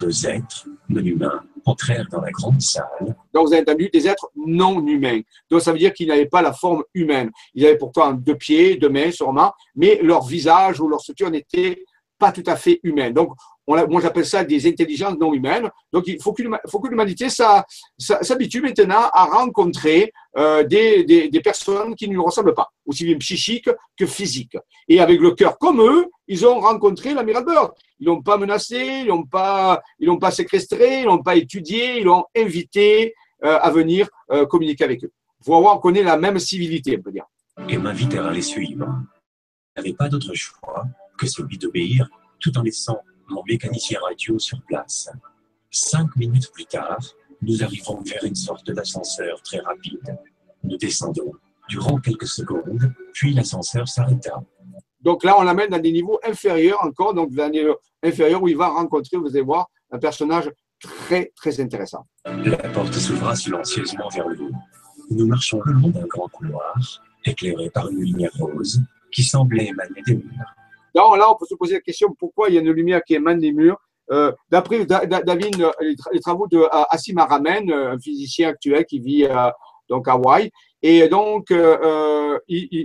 deux êtres non humains entrèrent dans la grande salle.
Donc, vous avez entendu des êtres non humains. Donc, ça veut dire qu'ils n'avaient pas la forme humaine. Ils avaient pourtant deux pieds, deux mains, sûrement, mais leur visage ou leur structure n'était pas tout à fait humaine. Donc, moi j'appelle ça des intelligences non humaines. Donc il faut que, l'humanité s'habitue maintenant à rencontrer euh, des, personnes qui ne lui ressemblent pas, aussi bien psychiques que physiques. Et avec le cœur comme eux, ils ont rencontré l'amiral Bird. Ils l'ont pas menacé, ils l'ont pas, ils l'ont pas séquestré, ils l'ont pas étudié, ils l'ont invité euh, à venir euh, communiquer avec eux. Voir, on connaît la même civilité, on peut dire.
Et m'invitèrent à les suivre. Je n'avais pas d'autre choix que celui d'obéir, tout en laissant mon mécanicien radio sur place. Cinq minutes plus tard, nous arrivons vers une sorte d'ascenseur très rapide. Nous descendons durant quelques secondes, puis l'ascenseur s'arrêta.
Donc là, on l'amène dans des niveaux inférieurs encore, donc dans des niveaux inférieurs où il va rencontrer, vous allez voir, un personnage très, très intéressant.
La porte s'ouvra silencieusement vers le haut. Nous marchons le long d'un grand couloir, éclairé par une lumière rose qui semblait émaner des murs
là, on peut se poser la question pourquoi il y a une lumière qui émane des murs? Euh, d'après David, les, travaux de Assim Aramen, un physicien actuel qui vit donc à Hawaï, et donc euh,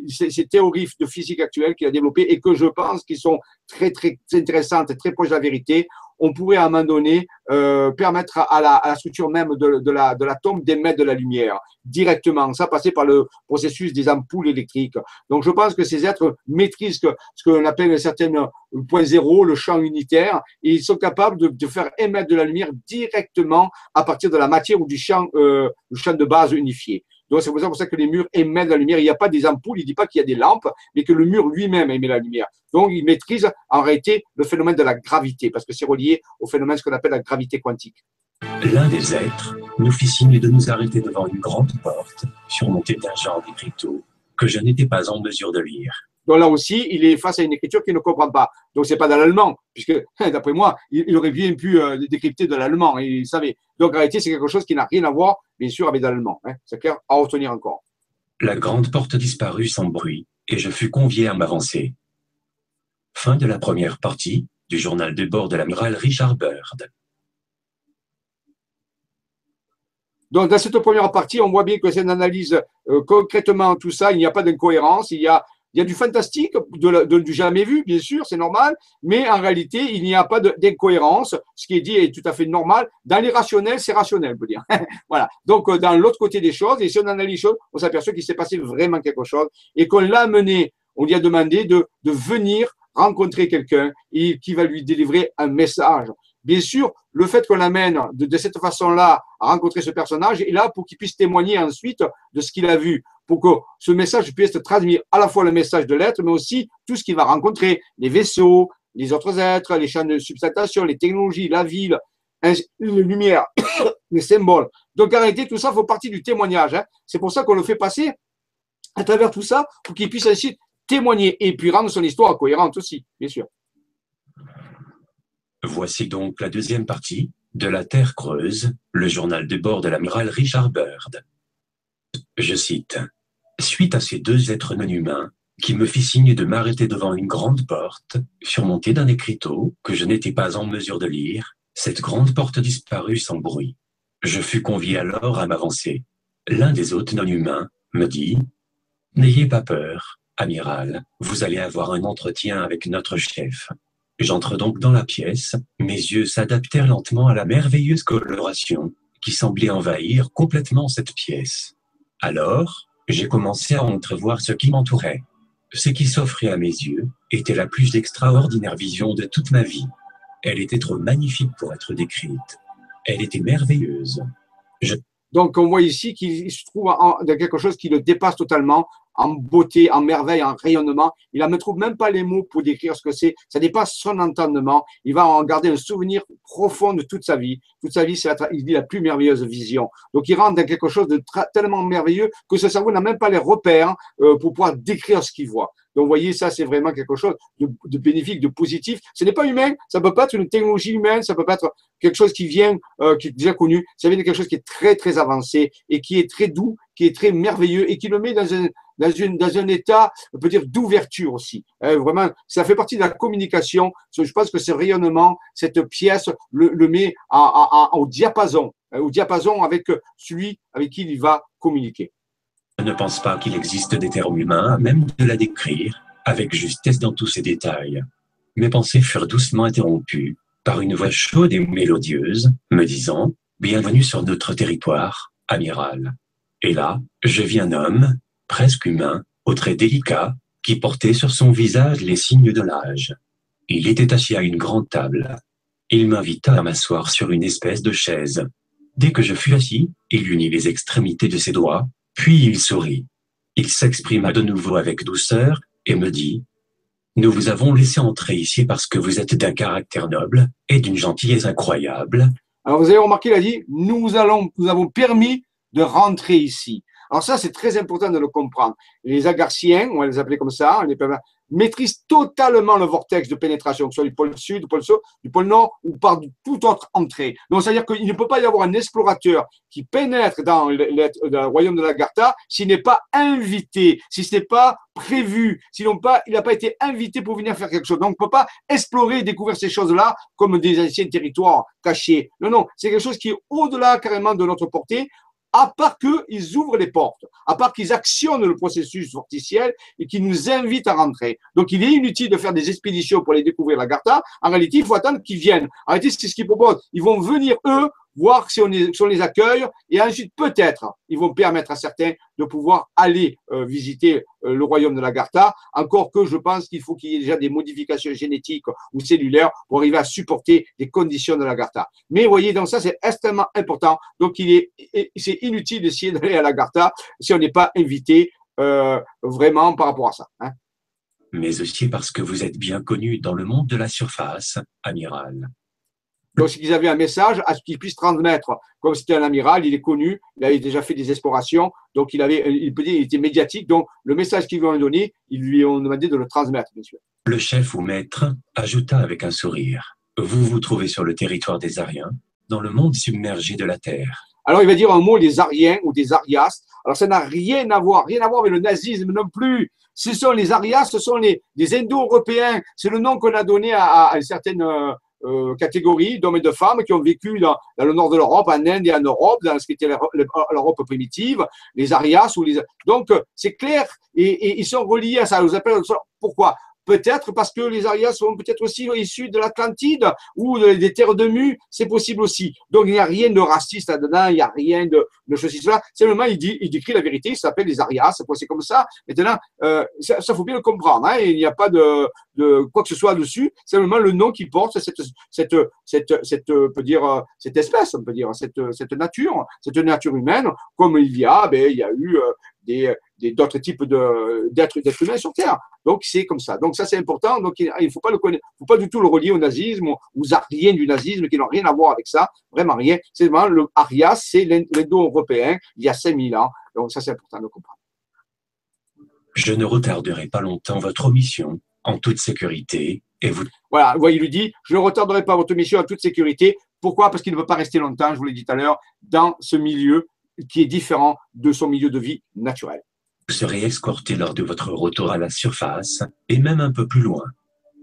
ces théories de physique actuelle qu'il a développées et que je pense qui sont très très intéressantes et très proches de la vérité, on pourrait à un moment donné euh, permettre à la, structure même de, de l'atome la, d'émettre de la lumière directement, ça passer par le processus des ampoules électriques. Donc je pense que ces êtres maîtrisent ce qu'on appelle un certain point zéro, le champ unitaire, et ils sont capables de, faire émettre de la lumière directement à partir de la matière ou du champ, euh, du champ de base unifié. Donc, c'est pour ça que les murs émettent la lumière. Il n'y a pas des ampoules, il ne dit pas qu'il y a des lampes, mais que le mur lui-même émet la lumière. Donc, il maîtrise en réalité le phénomène de la gravité, parce que c'est relié au phénomène ce qu'on appelle la gravité quantique.
L'un des êtres nous fit signe de nous arrêter devant une grande porte surmontée d'un genre d'écriteau que je n'étais pas en mesure de lire.
Donc là aussi, il est face à une écriture qu'il ne comprend pas. Donc c'est pas dans l'allemand, puisque d'après moi, il, aurait bien pu euh, décrypter de l'allemand, il savait. Donc en réalité, c'est quelque chose qui n'a rien à voir, bien sûr, avec l'allemand. Hein. C'est clair, à retenir encore.
La grande porte disparut sans bruit, et je fus convié à m'avancer. Fin de la première partie du journal de bord de l'amiral Richard Bird.
Donc, dans cette première partie, on voit bien que c'est une analyse euh, concrètement tout ça. Il n'y a pas d'incohérence. Il y a il y a du fantastique, de, du jamais vu, bien sûr, c'est normal, mais en réalité, il n'y a pas d'incohérence. Ce qui est dit est tout à fait normal. Dans l'irrationnel, c'est rationnel, on peut dire. voilà. Donc, euh, dans l'autre côté des choses, et si on analyse les choses, on s'aperçoit qu'il s'est passé vraiment quelque chose et qu'on l'a amené, on lui a demandé de, de venir rencontrer quelqu'un et qui va lui délivrer un message. Bien sûr, le fait qu'on l'amène de, cette façon-là à rencontrer ce personnage est là pour qu'il puisse témoigner ensuite de ce qu'il a vu, pour que ce message puisse traduire à la fois le message de l'être, mais aussi tout ce qu'il va rencontrer, les vaisseaux, les autres êtres, les champs de substantation, les technologies, la ville, les lumières, les symboles. Donc en réalité, tout ça fait partie du témoignage. Hein. C'est pour ça qu'on le fait passer à travers tout ça, pour qu'il puisse ainsi témoigner et puis rendre son histoire cohérente aussi, bien sûr.
Voici donc la deuxième partie de la Terre creuse, le journal de bord de l'amiral Richard Byrd. Je cite. Suite à ces deux êtres non humains, qui me fit signe de m'arrêter devant une grande porte, surmontée d'un écriteau que je n'étais pas en mesure de lire, cette grande porte disparut sans bruit. Je fus convié alors à m'avancer. L'un des hôtes non humains me dit N'ayez pas peur, amiral, vous allez avoir un entretien avec notre chef. J'entre donc dans la pièce, mes yeux s'adaptèrent lentement à la merveilleuse coloration qui semblait envahir complètement cette pièce. Alors, j'ai commencé à entrevoir ce qui m'entourait. Ce qui s'offrait à mes yeux était la plus extraordinaire vision de toute ma vie. Elle était trop magnifique pour être décrite. Elle était merveilleuse.
Donc, on voit ici qu'il se trouve dans quelque chose qui le dépasse totalement, en beauté, en merveille, en rayonnement. Il ne trouve même pas les mots pour décrire ce que c'est. Ça dépasse son entendement. Il va en garder un souvenir profond de toute sa vie. Toute sa vie, c'est la, il dit la plus merveilleuse vision. Donc, il rentre dans quelque chose de tellement merveilleux que ce cerveau n'a même pas les repères euh, pour pouvoir décrire ce qu'il voit. Donc, vous voyez, ça, c'est vraiment quelque chose de, bénéfique, de positif. Ce n'est pas humain. Ça peut pas être une technologie humaine. Ça peut pas être quelque chose qui vient, euh, qui est déjà connu. Ça vient de quelque chose qui est très, très avancé et qui est très doux, qui est très merveilleux et qui le met dans un, dans, une, dans un état, on peut dire, d'ouverture aussi. Hein, vraiment, ça fait partie de la communication. Je pense que ce rayonnement, cette pièce, le, met au diapason, hein, au diapason avec celui avec qui il va communiquer.
Je ne pense pas qu'il existe des termes humains, même de la décrire, avec justesse dans tous ses détails. Mes pensées furent doucement interrompues par une voix chaude et mélodieuse, me disant Bienvenue sur notre territoire, amiral. Et là, je vis un homme, presque humain, au traits délicats, qui portait sur son visage les signes de l'âge. Il était assis à une grande table. Il m'invita à m'asseoir sur une espèce de chaise. Dès que je fus assis, il unit les extrémités de ses doigts, puis il sourit. Il s'exprima de nouveau avec douceur et me dit Nous vous avons laissé entrer ici parce que vous êtes d'un caractère noble et d'une gentillesse incroyable.
Alors vous avez remarqué, il a dit Nous nous avons permis de rentrer ici. Alors ça, c'est très important de le comprendre. Les agarciens, on va les appeler comme ça, on les maîtrisent totalement le vortex de pénétration, que ce soit du pôle sud, du pôle, sud, du pôle nord ou par toute autre entrée. Donc, c'est-à-dire qu'il ne peut pas y avoir un explorateur qui pénètre dans le, royaume de l'Agartha s'il n'est pas invité, si ce n'est pas prévu, s'il pas, il n'a pas été invité pour venir faire quelque chose. Donc, on ne peut pas explorer et découvrir ces choses-là comme des anciens territoires cachés. Non, non, c'est quelque chose qui est au-delà carrément de notre portée à part qu'ils ouvrent les portes, à part qu'ils actionnent le processus vorticiel et qu'ils nous invitent à rentrer. Donc, il est inutile de faire des expéditions pour aller découvrir la Gartha. En réalité, il faut attendre qu'ils viennent. En réalité, c'est ce qu'ils proposent. Ils vont venir, eux, voir si on, les accueille, et ensuite peut-être ils vont permettre à certains de pouvoir aller euh, visiter euh, le royaume de l'Agartha, encore que je pense qu'il faut qu'il y ait déjà des modifications génétiques ou cellulaires pour arriver à supporter les conditions de l'Agartha. Mais vous voyez, donc ça c'est extrêmement important, donc il est c'est inutile d'essayer d'aller à l'Agartha si on n'est pas invité euh, vraiment par rapport à ça. Hein.
Mais aussi parce que vous êtes bien connu dans le monde de la surface, amiral.
Donc, qu'ils avaient un message à ce qu'il puisse transmettre. Comme c'était un amiral, il est connu, il avait déjà fait des explorations, donc il avait, il peut dire, il était médiatique. Donc, le message qu'ils lui ont donné, ils lui ont demandé de le transmettre, bien sûr.
Le chef ou maître ajouta avec un sourire Vous vous trouvez sur le territoire des Ariens, dans le monde submergé de la Terre.
Alors, il va dire un mot des Ariens ou des Arias. Alors, ça n'a rien à voir, rien à voir avec le nazisme non plus. Ce sont les Arias, ce sont les, Indo-Européens. C'est le nom qu'on a donné à, à une certaine euh, euh, catégories d'hommes et de femmes qui ont vécu dans, le nord de l'Europe, en Inde et en Europe, dans ce qui était l'Europe primitive, les Arias ou les. Donc, c'est clair, et, ils sont reliés à ça. Ils appelle pourquoi? Peut-être parce que les Arias sont peut-être aussi issus de l'Atlantide ou des terres de Mu, c'est possible aussi. Donc il n'y a rien de raciste là-dedans, il n'y a rien de, de ceci, cela. Simplement, il, dit, il décrit la vérité, il s'appelle les Arias, c'est comme ça. Maintenant, euh, ça, ça, faut bien le comprendre. Hein, il n'y a pas de, de quoi que ce soit dessus, simplement le nom qui porte cette, cette, cette, cette, peut dire, cette espèce, on peut dire, cette, cette nature, cette nature humaine, comme il y a, ben, il y a eu euh, des, d'autres types d'êtres, humains sur Terre. Donc c'est comme ça. Donc ça c'est important. Donc il ne faut pas le connaître, faut pas du tout le relier au nazisme, aux ariens du nazisme qui n'ont rien à voir avec ça, vraiment rien. C'est vraiment le Arias, c'est l'indo-européen il y a 5000 ans. Donc ça c'est important de comprendre.
Je ne retarderai pas longtemps votre mission en toute sécurité et vous.
Voilà, il lui dit, je ne retarderai pas votre mission en toute sécurité Pourquoi? Parce qu'il ne veut pas rester longtemps, je vous l'ai dit tout à l'heure, dans ce milieu qui est différent de son milieu de vie naturel.
Serez escorté lors de votre retour à la surface et même un peu plus loin.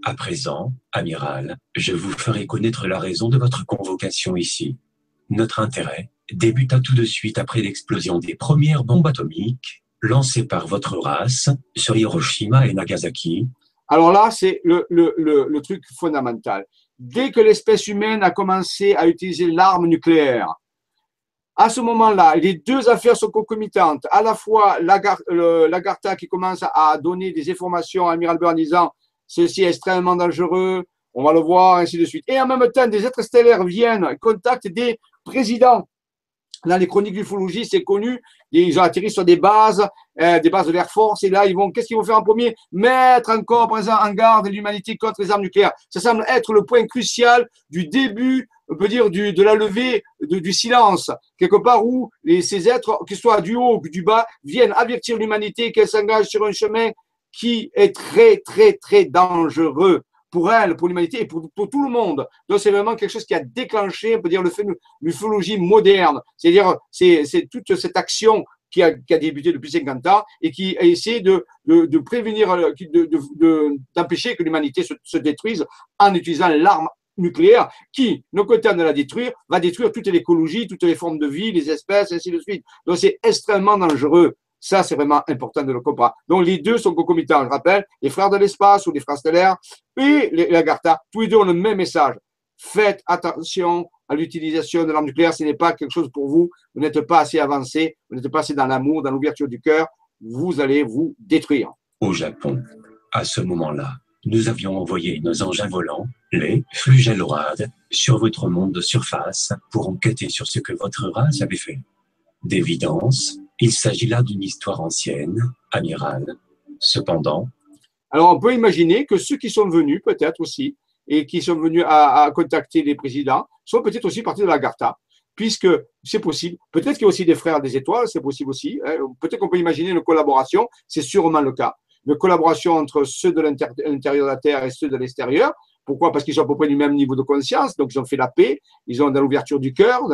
À présent, amiral, je vous ferai connaître la raison de votre convocation ici. Notre intérêt débuta tout de suite après l'explosion des premières bombes atomiques lancées par votre race sur Hiroshima et Nagasaki.
Alors là, c'est le, truc fondamental. Dès que l'espèce humaine a commencé à utiliser l'arme nucléaire, à ce moment-là, les deux affaires sont concomitantes. À la fois, l'Agartha qui commence à donner des informations à Amiral Burr en disant ceci est extrêmement dangereux, on va le voir, ainsi de suite. Et en même temps, des êtres stellaires viennent, contactent des présidents Là, les chroniques d'ufologie, c'est connu. Ils ont atterri sur des bases, euh, des bases de l'Air Force, et là, ils vont, qu'est-ce qu'ils vont faire en premier? Mettre encore, par exemple, en garde l'humanité contre les armes nucléaires. Ça semble être le point crucial du début, on peut dire, de la levée du silence, quelque part où ces êtres, que ce soit du haut ou du bas, viennent avertir l'humanité qu'elle s'engage sur un chemin qui est très, très, très dangereux pour elle, pour l'humanité et pour, tout le monde. Donc c'est vraiment quelque chose qui a déclenché, on peut dire, l'ufologie moderne. C'est-à-dire, c'est toute cette action qui a, qui a, débuté depuis 50 ans et qui a essayé de, de, de prévenir, d'empêcher que l'humanité se, se, détruise en utilisant l'arme nucléaire qui, non content de la détruire, va détruire toute l'écologie, toutes les formes de vie, les espèces, ainsi de suite. Donc c'est extrêmement dangereux. Ça, c'est vraiment important de le comprendre. Donc, les deux sont concomitants. Je rappelle, les frères de l'espace ou les frères stellaires et les Lagarta, tous les deux ont le même message. Faites attention à l'utilisation de l'arme nucléaire. Ce n'est pas quelque chose pour vous. Vous n'êtes pas assez avancé. Vous n'êtes pas assez dans l'amour, dans l'ouverture du cœur. Vous allez vous détruire.
Au Japon, à ce moment-là, nous avions envoyé nos engins volants, les Flugelorades, sur votre monde de surface pour enquêter sur ce que votre race avait fait. D'évidence, il s'agit là d'une histoire ancienne, amiral. Cependant.
Alors, on peut imaginer que ceux qui sont venus, peut-être aussi, et qui sont venus à, contacter les présidents, sont peut-être aussi partis de la Garta, puisque c'est possible. Peut-être qu'il y a aussi des frères des étoiles, c'est possible aussi. Hein. Peut-être qu'on peut imaginer une collaboration, c'est sûrement le cas. Une collaboration entre ceux de l'intérieur de la Terre et ceux de l'extérieur. Pourquoi? Parce qu'ils sont à peu près du même niveau de conscience, donc ils ont fait la paix, ils ont dans l'ouverture du cœur,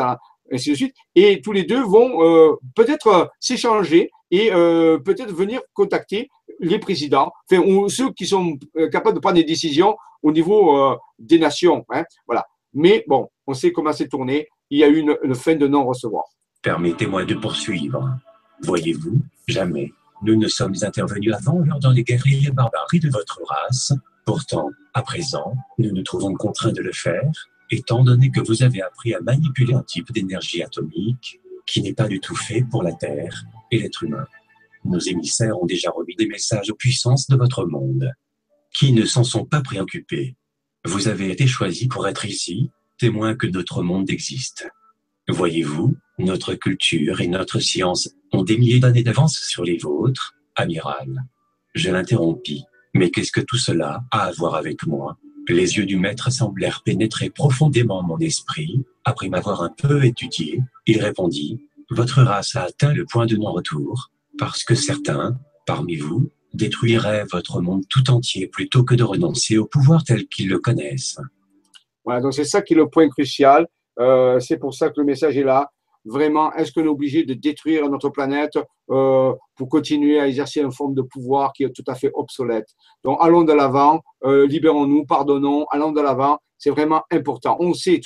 Et tous les deux vont euh, peut-être euh, s'échanger et euh, peut-être venir contacter les présidents, enfin, ou ceux qui sont capables de prendre des décisions au niveau des nations. Hein, voilà. Mais bon, on sait comment c'est tourné. Il y a eu une, une fin de non-recevoir.
Permettez-moi de poursuivre. Voyez-vous, jamais nous ne sommes intervenus avant lors dans les guerriers barbaries de votre race. Pourtant, à présent, nous nous trouvons contraints de le faire étant donné que vous avez appris à manipuler un type d'énergie atomique qui n'est pas du tout fait pour la Terre et l'être humain. Nos émissaires ont déjà remis des messages aux puissances de votre monde, qui ne s'en sont pas préoccupés. Vous avez été choisi pour être ici, témoin que notre monde existe. Voyez-vous, notre culture et notre science ont des milliers d'années d'avance sur les vôtres, amiral. Je l'interrompis. Mais qu'est-ce que tout cela a à voir avec moi? Les yeux du maître semblèrent pénétrer profondément mon esprit. Après m'avoir un peu étudié, il répondit, Votre race a atteint le point de non-retour, parce que certains, parmi vous, détruiraient votre monde tout entier plutôt que de renoncer au pouvoir tel qu'ils le connaissent.
Voilà, donc c'est ça qui est le point crucial. Euh, c'est pour ça que le message est là vraiment, est-ce qu'on est obligé de détruire notre planète euh, pour continuer à exercer une forme de pouvoir qui est tout à fait obsolète? Donc, allons de l'avant, euh, libérons-nous, pardonnons, allons de l'avant. C'est vraiment important. On sait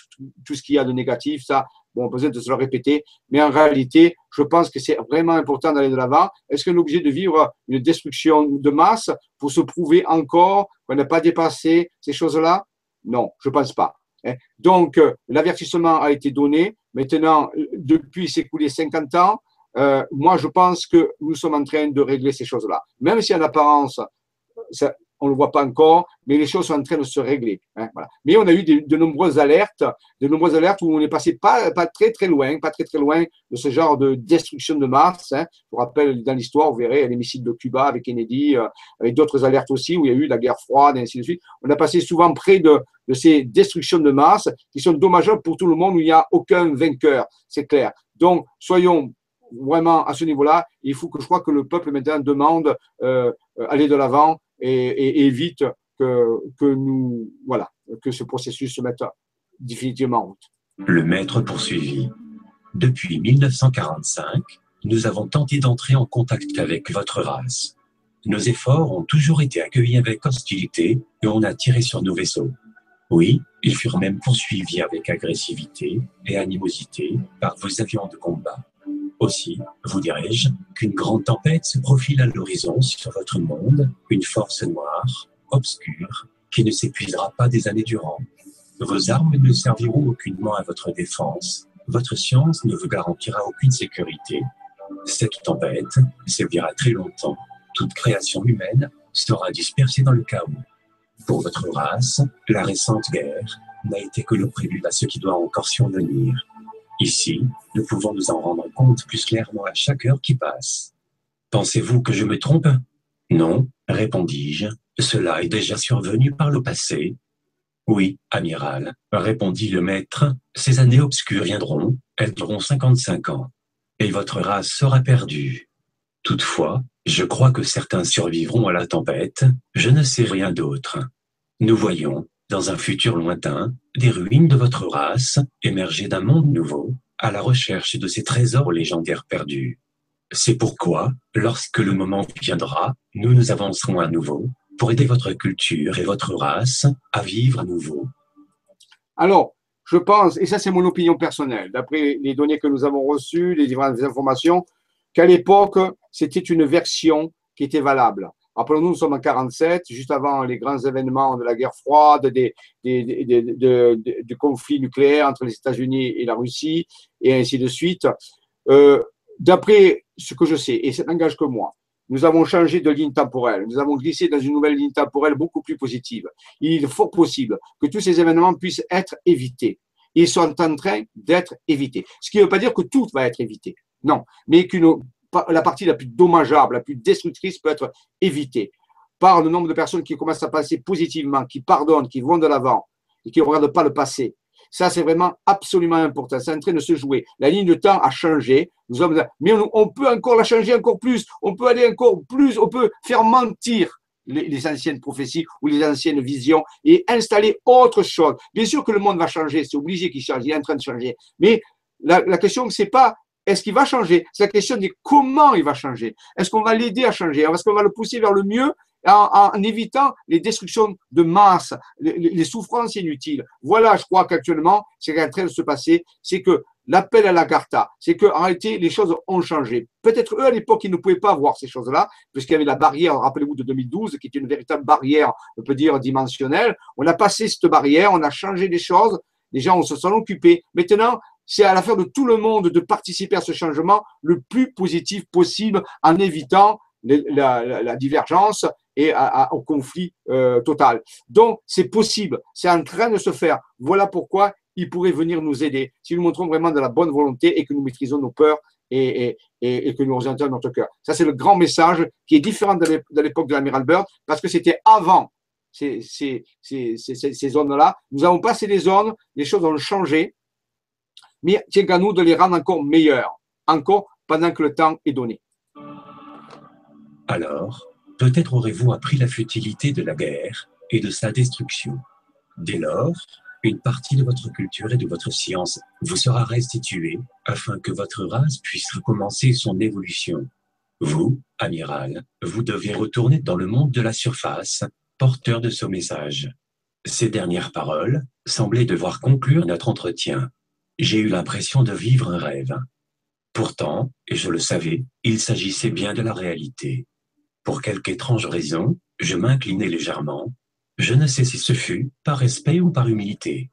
tout, ce qu'il y a de négatif, ça, bon, besoin de se le répéter, mais en réalité, je pense que c'est vraiment important d'aller de l'avant. Est-ce qu'on est obligé de vivre une destruction de masse pour se prouver encore qu'on n'a pas dépassé ces choses-là? Non, je pense pas. Hein. Donc, euh, l'avertissement a été donné. Maintenant, depuis s'écouler 50 ans, euh, moi, je pense que nous sommes en train de régler ces choses-là. Même si en apparence, ça, on ne le voit pas encore, mais les choses sont en train de se régler. Hein. Mais on a eu de, nombreuses alertes, de nombreuses alertes où on est passé pas, très très loin, pas très très loin de ce genre de destruction de Mars. Hein. Je vous rappelle, dans l'histoire, vous verrez les missiles de Cuba avec Kennedy, euh, avec d'autres alertes aussi, où il y a eu la guerre froide, et ainsi de suite. On a passé souvent près de, de ces destructions de Mars qui sont dommageables pour tout le monde, où il n'y a aucun vainqueur, c'est clair. Donc, soyons vraiment à ce niveau-là. Il faut que je crois que le peuple maintenant demande euh, aller de l'avant et, évite que, que, nous, voilà, que ce processus se mette définitivement en route.
Le maître poursuivit. Depuis 1945, nous avons tenté d'entrer en contact avec votre race. Nos efforts ont toujours été accueillis avec hostilité et on a tiré sur nos vaisseaux. Oui, ils furent même poursuivis avec agressivité et animosité par vos avions de combat. Aussi, vous dirais-je, qu'une grande tempête se profile à l'horizon sur votre monde, une force noire, obscure, qui ne s'épuisera pas des années durant. Vos armes ne serviront aucunement à votre défense, votre science ne vous garantira aucune sécurité. Cette tempête servira très longtemps. Toute création humaine sera dispersée dans le chaos. Pour votre race, la récente guerre n'a été que le prélude à ce qui doit encore survenir. Ici, nous pouvons nous en rendre compte plus clairement à chaque heure qui passe. Pensez-vous que je me trompe? Non, répondis-je. Cela est déjà survenu par le passé. Oui, amiral, répondit le maître. Ces années obscures viendront, elles dureront 55 ans, et votre race sera perdue. Toutefois, je crois que certains survivront à la tempête, je ne sais rien d'autre. Nous voyons, dans un futur lointain, des ruines de votre race émerger d'un monde nouveau, à la recherche de ces trésors légendaires perdus. C'est pourquoi, lorsque le moment viendra, nous nous avancerons à nouveau pour aider votre culture et votre race à vivre à nouveau.
Alors, je pense, et ça c'est mon opinion personnelle, d'après les données que nous avons reçues, les différentes informations, qu'à l'époque, c'était une version qui était valable. Rappelons-nous, nous sommes en 47, juste avant les grands événements de la guerre froide, des, du conflit nucléaire entre les États-Unis et la Russie, et ainsi de suite. Euh, d'après ce que je sais, et ça n'engage que moi, nous avons changé de ligne temporelle. Nous avons glissé dans une nouvelle ligne temporelle beaucoup plus positive. Il est fort possible que tous ces événements puissent être évités. Ils sont en train d'être évités. Ce qui ne veut pas dire que tout va être évité. Non. Mais qu'une la partie la plus dommageable, la plus destructrice peut être évitée par le nombre de personnes qui commencent à penser positivement, qui pardonnent, qui vont de l'avant et qui ne regardent pas le passé. Ça, c'est vraiment absolument important. C'est en train de se jouer. La ligne de temps a changé. Nous mais on, peut encore la changer encore plus. On peut aller encore plus. On peut faire mentir les, anciennes prophéties ou les anciennes visions et installer autre chose. Bien sûr que le monde va changer. C'est obligé qu'il change. Il est en train de changer. Mais la, la question, c'est pas est-ce qu'il va changer? C'est la question de comment il va changer. Est-ce qu'on va l'aider à changer? Est-ce qu'on va le pousser vers le mieux en, évitant les destructions de masse, les, souffrances inutiles? Voilà, je crois qu'actuellement, ce qui est en train de se passer, c'est que l'appel à la Garta, c'est qu'en réalité, les choses ont changé. Peut-être eux, à l'époque, ils ne pouvaient pas voir ces choses-là, puisqu'il y avait la barrière, rappelez-vous, de 2012, qui était une véritable barrière, on peut dire, dimensionnelle. On a passé cette barrière, on a changé des choses, les gens se sont occupés. Maintenant, c'est à l'affaire de tout le monde de participer à ce changement le plus positif possible en évitant la, divergence et au conflit euh, total. Donc, c'est possible, c'est en train de se faire. Voilà pourquoi il pourrait venir nous aider si nous montrons vraiment de la bonne volonté et que nous maîtrisons nos peurs et, que nous orientons notre cœur. Ça, c'est le grand message qui est différent de l'époque de l'amiral Byrd parce que c'était avant ces, zones-là. Nous avons passé les zones, les choses ont changé mais tiens qu'à nous de les rendre encore meilleurs, encore pendant que le temps est donné.
Alors, peut-être aurez-vous appris la futilité de la guerre et de sa destruction. Dès lors, une partie de votre culture et de votre science vous sera restituée afin que votre race puisse recommencer son évolution. Vous, amiral, vous devez retourner dans le monde de la surface, porteur de ce message. Ces dernières paroles semblaient devoir conclure notre entretien. J'ai eu l'impression de vivre un rêve. Pourtant, et je le savais, il s'agissait bien de la réalité. Pour quelque étrange raison, je m'inclinai légèrement. Je ne sais si ce fut par respect ou par humilité.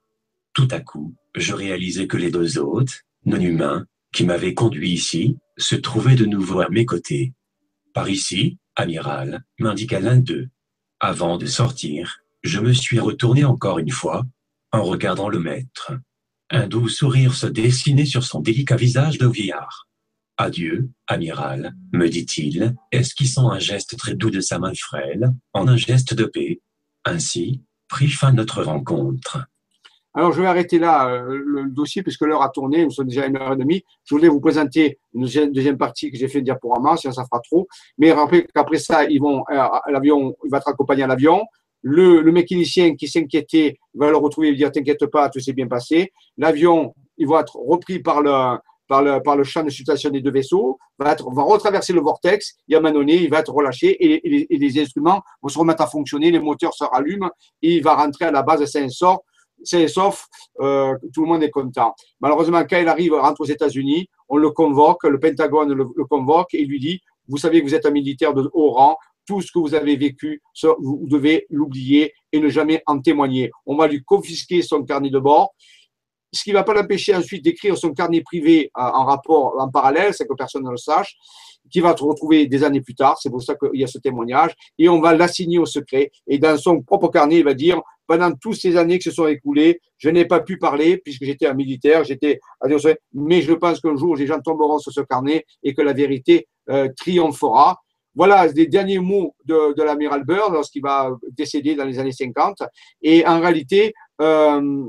Tout à coup, je réalisai que les deux hôtes, non humains, qui m'avaient conduit ici, se trouvaient de nouveau à mes côtés. Par ici, amiral, m'indiqua l'un d'eux. Avant de sortir, je me suis retourné encore une fois en regardant le maître. Un doux sourire se dessinait sur son délicat visage de vieillard. Adieu, amiral, me dit-il, esquissant un geste très doux de sa main frêle, en un geste de paix? Ainsi prit fin notre rencontre.
Alors, je vais arrêter là euh, le dossier puisque l'heure a tourné, nous sommes déjà une heure et demie. Je voulais vous présenter une deuxième partie que j'ai fait diaporama, sinon ça fera trop. Mais rappelez qu'après ça, ils vont, euh, l'avion, il va être accompagné à l'avion. Le, mécanicien qui s'inquiétait va le retrouver et lui dire T'inquiète pas, tout s'est bien passé. L'avion, il va être repris par le, par le, par le champ de situation des deux vaisseaux, va, être, va retraverser le vortex, et à un moment donné, il va être relâché et, les instruments vont se remettre à fonctionner, les moteurs se rallument et il va rentrer à la base de Saint-Sort. Saint-Sauf, euh, tout le monde est content. Malheureusement, quand il arrive, rentre aux États-Unis, on le convoque, le Pentagone le, le convoque et lui dit Vous savez que vous êtes un militaire de haut rang, tout ce que vous avez vécu, vous devez l'oublier et ne jamais en témoigner. On va lui confisquer son carnet de bord ce qui ne va pas l'empêcher ensuite d'écrire son carnet privé euh, en rapport, en parallèle, c'est que personne ne le sache, qui va se retrouver des années plus tard. C'est pour ça qu'il y a ce témoignage. Et on va l'assigner au secret. Et dans son propre carnet, il va dire, pendant toutes ces années qui se sont écoulées, je n'ai pas pu parler puisque j'étais un militaire, j'étais, mais je pense qu'un jour, les gens tomberont sur ce carnet et que la vérité euh, triomphera. Voilà les derniers mots de, l'amiral Byrd lorsqu'il va décéder dans les années 50. Et en réalité, euh,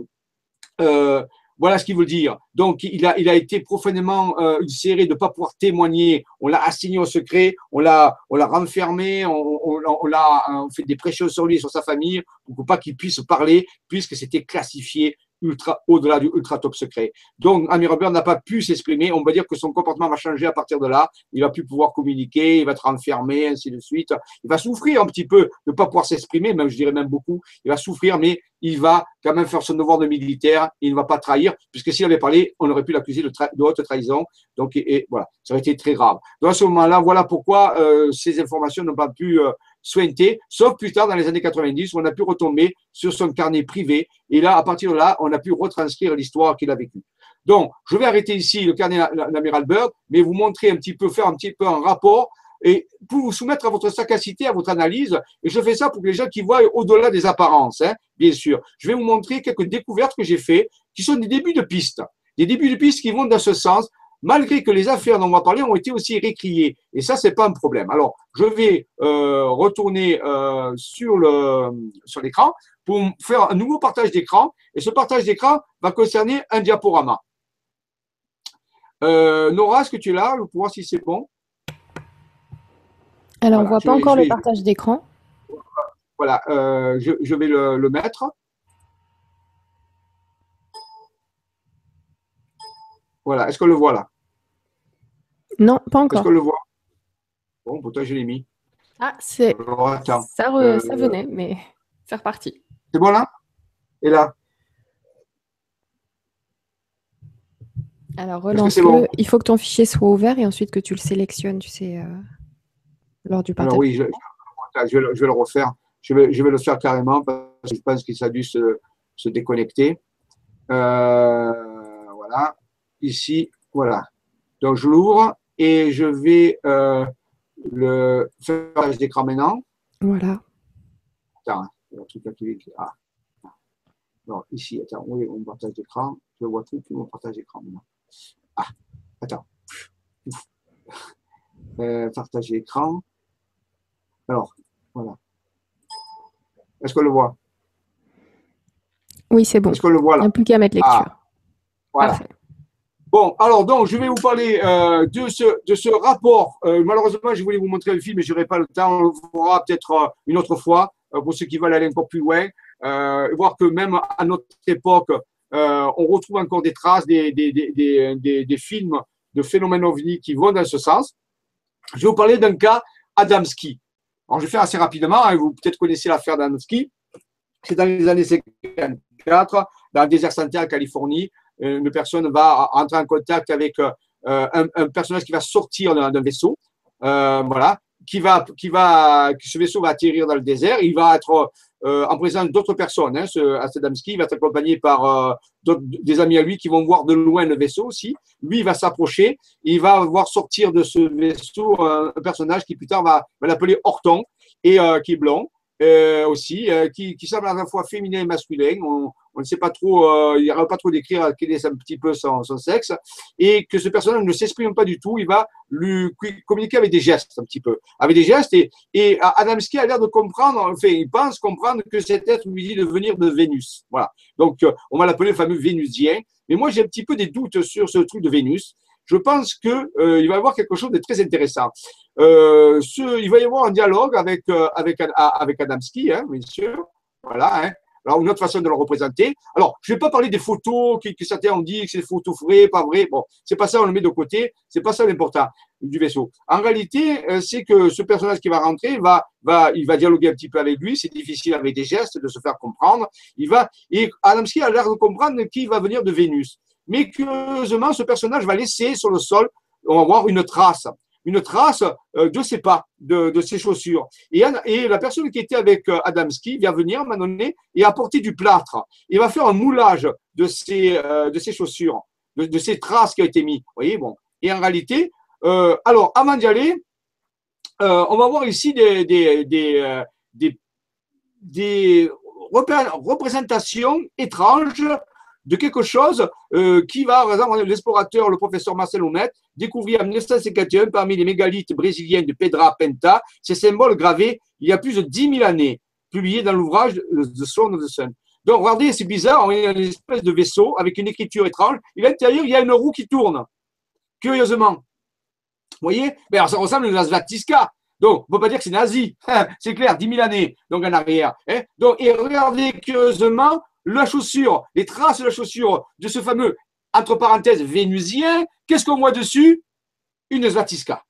euh, voilà ce qu'il veut dire. Donc, il a, été profondément euh, ulcéré de ne pas pouvoir témoigner. On l'a assigné au secret, on l'a, renfermé, on, l'a fait des pressions sur lui, sur sa famille, pour pas qu'il puisse parler, puisque c'était classifié ultra au-delà du ultra top secret. Donc, Amir Robert n'a pas pu s'exprimer. On va dire que son comportement va changer à partir de là. Il va plus pouvoir communiquer, il va être enfermé, ainsi de suite. Il va souffrir un petit peu de ne pas pouvoir s'exprimer, même je dirais même beaucoup. Il va souffrir, mais il va quand même faire son devoir de militaire. Il ne va pas trahir, puisque s'il avait parlé, on aurait pu l'accuser de, de, haute trahison. Donc, et, voilà, ça aurait été très grave. Donc, à ce moment-là, voilà pourquoi euh, ces informations n'ont pas pu euh, sointé, sauf plus tard dans les années 90 où on a pu retomber sur son carnet privé. Et là, à partir de là, on a pu retranscrire l'histoire qu'il a vécue. Donc, je vais arrêter ici le carnet l'amiral Bird, mais vous montrer un petit peu, faire un petit peu un rapport et pour vous soumettre à votre sagacité, à votre analyse. Et je fais ça pour que les gens qui voient au-delà des apparences, hein, bien sûr. Je vais vous montrer quelques découvertes que j'ai faites qui sont des débuts de pistes. Des débuts de pistes qui vont dans ce sens malgré que les affaires dont on va parler ont été aussi récriées. Et ça, c'est pas un problème. Alors, je vais euh, retourner euh, sur l'écran pour faire un nouveau partage d'écran. Et ce partage d'écran va concerner un diaporama. Euh, Nora, est-ce que tu es là? Pour voir si c'est bon
Alors, voilà, on ne voit pas vais, encore vais, le partage d'écran.
Voilà, je, je, vais le, le mettre. Voilà, est-ce qu'on le voit là?
Non, pas encore.
Est-ce qu'on le voit? Bon, pourtant je l'ai mis.
Ah, c'est. Ça, re... euh... ça venait, mais c'est reparti.
C'est bon là? Et là?
Alors relance-le. Bon? Il faut que ton fichier soit ouvert et ensuite que tu le sélectionnes, tu sais, euh, lors du partage.
Alors oui, je, je, vais le, je, vais le, refaire. Je vais, je vais le faire carrément parce que je pense que ça a dû se, se déconnecter. Euh, voilà ici, voilà. Donc je l'ouvre et je vais euh, le faire d'écran maintenant.
Voilà.
Attends, il y a un truc activé. Ah. Non, ici, attends, oui, on partage d'écran. Je vois tout, puis on partage d'écran maintenant. Ah, attends. Euh, partage d'écran. Alors, voilà. Est-ce qu'on le voit?
Oui, c'est bon.
Est-ce qu'on le voit là?
Il n'y a plus qu'à mettre lecture.
Ah, voilà. Parfait. Bon, alors donc, je vais vous parler euh, de, ce, de ce rapport. Euh, malheureusement, je voulais vous montrer le film, mais je n'aurai pas le temps. On le fera peut-être euh, une autre fois pour ceux qui veulent aller encore plus loin. voir que même à notre époque, on retrouve encore des traces des, des, des, des, films de phénomènes ovni qui vont dans ce sens. Je vais vous parler d'un cas Adamski. Alors, je vais faire assez rapidement. Hein, vous peut-être connaissez l'affaire Adamski. C'est dans les années 54, dans le désert sanitaire en Californie une personne va entrer en contact avec euh, un, un, personnage qui va sortir d'un vaisseau, euh, voilà, qui va, qui va, ce vaisseau va atterrir dans le désert. Il va être euh, en présence d'autres personnes. Hein, ce Adamski il va être accompagné par euh, des amis à lui qui vont voir de loin le vaisseau aussi. Lui, il va s'approcher. Il va voir sortir de ce vaisseau un, personnage qui plus tard va, l'appeler Horton et euh, qui est euh, aussi, euh, qui, qui, semble à la fois féminin et masculin. On, on ne sait pas trop, euh, il n'y aura pas trop d'écrire quel est un petit peu son, son, sexe, et que ce personnage ne s'exprime pas du tout. Il va lui communiquer avec des gestes un petit peu, avec des gestes. Et, et Adamski a l'air de comprendre, enfin, il pense comprendre que cet être lui dit de venir de Vénus. Voilà. Donc, euh, on va l'appeler le fameux Vénusien. Mais moi, j'ai un petit peu des doutes sur ce truc de Vénus. Je pense que euh, il va y avoir quelque chose de très intéressant. Euh, il va y avoir un dialogue avec euh, avec Adamski, hein, bien sûr. Voilà. Hein. Alors, une autre façon de le représenter. Alors, je ne vais pas parler des photos que, certains ont dit que c'est des photos vraies, pas vraies. Bon, c'est pas ça, on le met de côté. C'est pas ça l'important du vaisseau. En réalité, c'est que ce personnage qui va rentrer va, va, il va dialoguer un petit peu avec lui. C'est difficile avec des gestes de se faire comprendre. Il va, et Adamski a l'air de comprendre qu'il va venir de Vénus. Mais curieusement, ce personnage va laisser sur le sol, on va voir une trace, une trace euh, de ses pas, de, ses chaussures. Et, la personne qui était avec euh, Adamski vient venir à donné et apporter du plâtre. Il va faire un moulage de ses, euh, de ses chaussures, de, de, ces traces qui ont été mises. Vous voyez, bon. Et en réalité, alors, avant d'y aller, on va voir ici des représentations étranges de quelque chose euh, qui va, par exemple, l'explorateur, le professeur Marcel Oumet, découvrir en 1951 parmi les mégalithes brésiliens de Pedra Penta ces symboles gravés il y a plus de 10 000 années, publiés dans l'ouvrage The Song of the Sun. Donc, regardez, c'est bizarre, on est une espèce de vaisseau avec une écriture étrange, et à l'intérieur, il y a une roue qui tourne, curieusement. Vous voyez? Ben, Ça ressemble à une Svatiska. Donc, on ne peut pas dire que c'est nazi. c'est clair, 10 000 années, donc en arrière. Hein. donc, et regardez curieusement la chaussure, les traces de la chaussure de ce fameux, entre parenthèses, vénusien, qu'est-ce qu'on voit dessus? Une Zvatiska.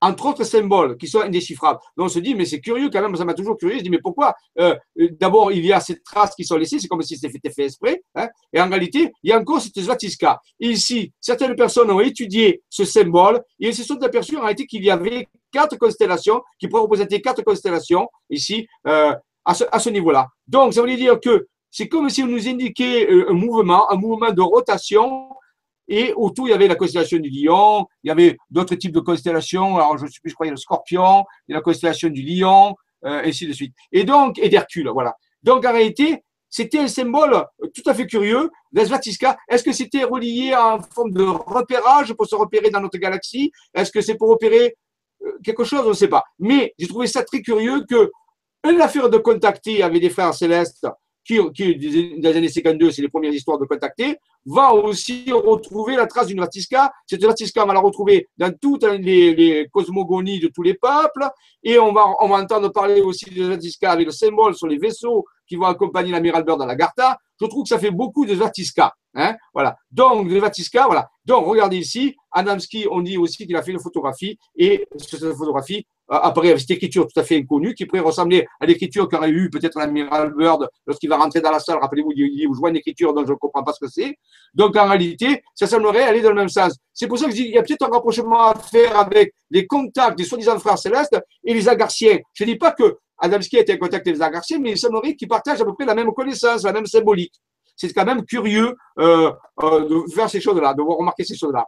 Entre autres symboles qui sont indéchiffrables. Donc on se dit, mais c'est curieux quand même, ça m'a toujours curieux. Je dis, mais pourquoi euh, D'abord, il y a ces traces qui sont laissées, c'est comme si c'était fait, fait exprès. Hein, et en réalité, il y a encore cette Zvatiska. Et ici, certaines personnes ont étudié ce symbole et ils se sont aperçus en réalité qu'il y avait quatre constellations qui pourraient représenter quatre constellations ici euh, à ce, à ce niveau-là. Donc, ça veut dire que c'est comme si on nous indiquait euh, un mouvement, un mouvement de rotation, et autour, il y avait la constellation du lion, il y avait d'autres types de constellations, alors je, je crois il y a le scorpion, il y a la constellation du lion, euh, ainsi de suite. Et donc, et d'Hercule, voilà. Donc, en réalité, c'était un symbole tout à fait curieux, l'Asvatiska. Est-ce que c'était relié à une forme de repérage pour se repérer dans notre galaxie? Est-ce que c'est pour repérer euh, quelque chose? On ne sait pas. Mais j'ai trouvé ça très curieux que une affaire de contacter avec des frères célestes qui, qui dans les années 52, c'est les premières histoires de contacter, va aussi retrouver la trace d'une Vatisca. Cette Vatisca, on va la retrouver dans toutes les, cosmogonies de tous les peuples. Et on va, on va entendre parler aussi de Vatisca avec le symbole sur les vaisseaux qui vont accompagner l'amiral Byrd dans la Garta. Je trouve que ça fait beaucoup de Vatisca. Hein, voilà. Donc, voilà. Donc, regardez ici, Adamski, on dit aussi qu'il a fait une photographie et cette photographie euh, apparaît cette écriture tout à fait inconnue qui pourrait ressembler à l'écriture qu'aurait eu peut-être l'amiral Bird lorsqu'il va rentrer dans la salle. Rappelez-vous, il dit, vous jouez une écriture dont je ne comprends pas ce que c'est. Donc, en réalité, ça semblerait aller dans le même sens. C'est pour ça que je dis, il y a peut-être un rapprochement à faire avec les contacts des soi-disant frères célestes et les agarciens. Je ne dis pas que Adamski était en contact avec agarciens, mais il semblerait qu'ils partagent à peu près la même connaissance, la même symbolique. C'est quand même curieux euh, euh, de faire ces choses-là, de remarquer ces choses-là.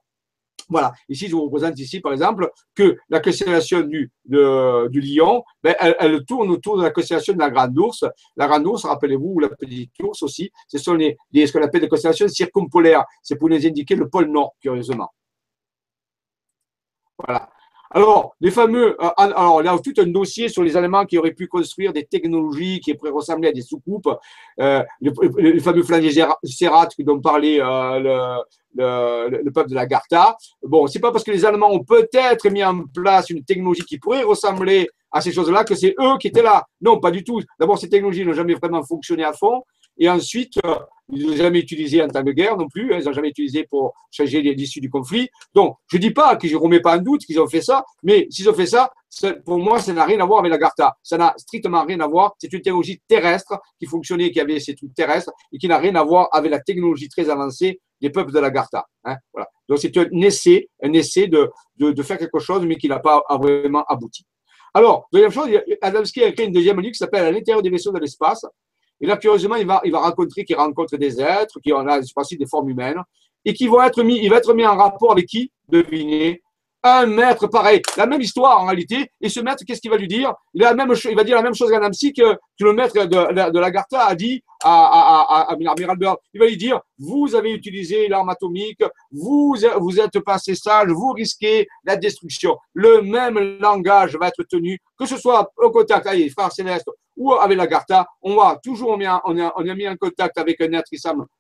Voilà. Ici, je vous représente ici, par exemple, que la constellation du, lion, ben, elle, tourne autour de la constellation de la grande ours. La grande ours, rappelez-vous, ou la petite ours aussi, ce sont ce qu'on appelle des constellations circumpolaires. C'est pour nous indiquer le pôle nord, curieusement. Voilà. Alors, les fameux, euh, alors a tout un dossier sur les Allemands qui auraient pu construire des technologies qui pourraient ressembler à des soucoupes. Euh, le, fameux flingué Serrat dont parlait euh, le, le, peuple de la Gartha. Bon, c'est pas parce que les Allemands ont peut-être mis en place une technologie qui pourrait ressembler à ces choses-là que c'est eux qui étaient là. Non, pas du tout. D'abord, ces technologies n'ont jamais vraiment fonctionné à fond. Et ensuite, ils n'ont jamais utilisé en temps de guerre non plus. Hein, ils n'ont jamais utilisé pour changer l'issue du conflit. Donc, je ne dis pas que je ne remets pas en doute qu'ils ont fait ça, mais s'ils ont fait ça, pour moi, ça n'a rien à voir avec la Garta. Ça n'a strictement rien à voir. C'est une technologie terrestre qui fonctionnait, qui avait ces trucs terrestres et qui n'a rien à voir avec la technologie très avancée des peuples de la Garta. Hein, voilà. Donc, c'est un essai, un essai de, de, faire quelque chose, mais qui n'a pas vraiment abouti. Alors, deuxième chose, Adamski a écrit une deuxième livre qui s'appelle À l'intérieur des vaisseaux de l'espace. Et là, curieusement, il va, il va rencontrer rencontre des êtres qui ont là, des formes humaines et qui vont être mis, il va être mis en rapport avec qui? Devinez un maître pareil. La même histoire en réalité. Et ce maître, qu'est-ce qu'il va lui dire? Même, il va dire la même chose à Namsi que, le maître de, de, la Garta a dit à, à, à. Il va lui dire Vous avez utilisé l'arme atomique, vous, vous êtes pas assez sage, vous risquez la destruction. Le même langage va être tenu, que ce soit au contact avec les frères célestes ou avec la Garta. On va toujours, on a, on a mis en contact avec un être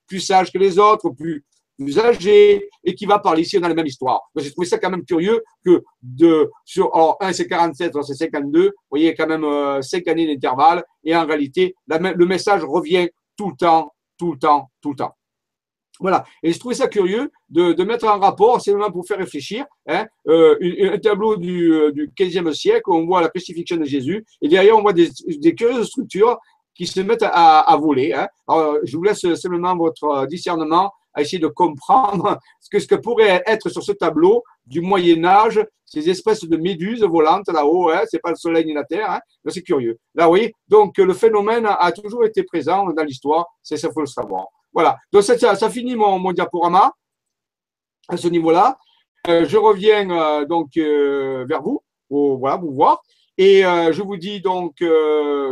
plus sage que les autres, plus plus âgé, et qui va parler ici dans la même histoire. J'ai trouvé ça quand même curieux que de, sur, or, un c'est 47, c'est 52, vous voyez quand même euh, 5 années d'intervalle, et en réalité, le message revient tout le temps, tout le temps, tout le temps. Voilà. Et je trouvais ça curieux de, mettre en rapport, c'est pour faire réfléchir, hein, euh, un tableau du, euh, du 15e siècle où on voit la crucifixion de Jésus, et derrière on voit des, curieuses structures qui se mettent à, voler. Hein. Alors, je vous laisse simplement votre discernement à essayer de comprendre ce que, ce que pourrait être sur ce tableau du Moyen Âge, ces espèces de méduses volantes là-haut, hein, c'est pas le soleil ni la terre, hein, c'est curieux. Là, oui, donc le phénomène a, toujours été présent dans l'histoire, c'est ça faut le savoir. Voilà, donc ça, finit mon, diaporama à ce niveau-là. Euh, je reviens euh, donc euh, vers vous, pour voilà, vous voir, et je vous dis donc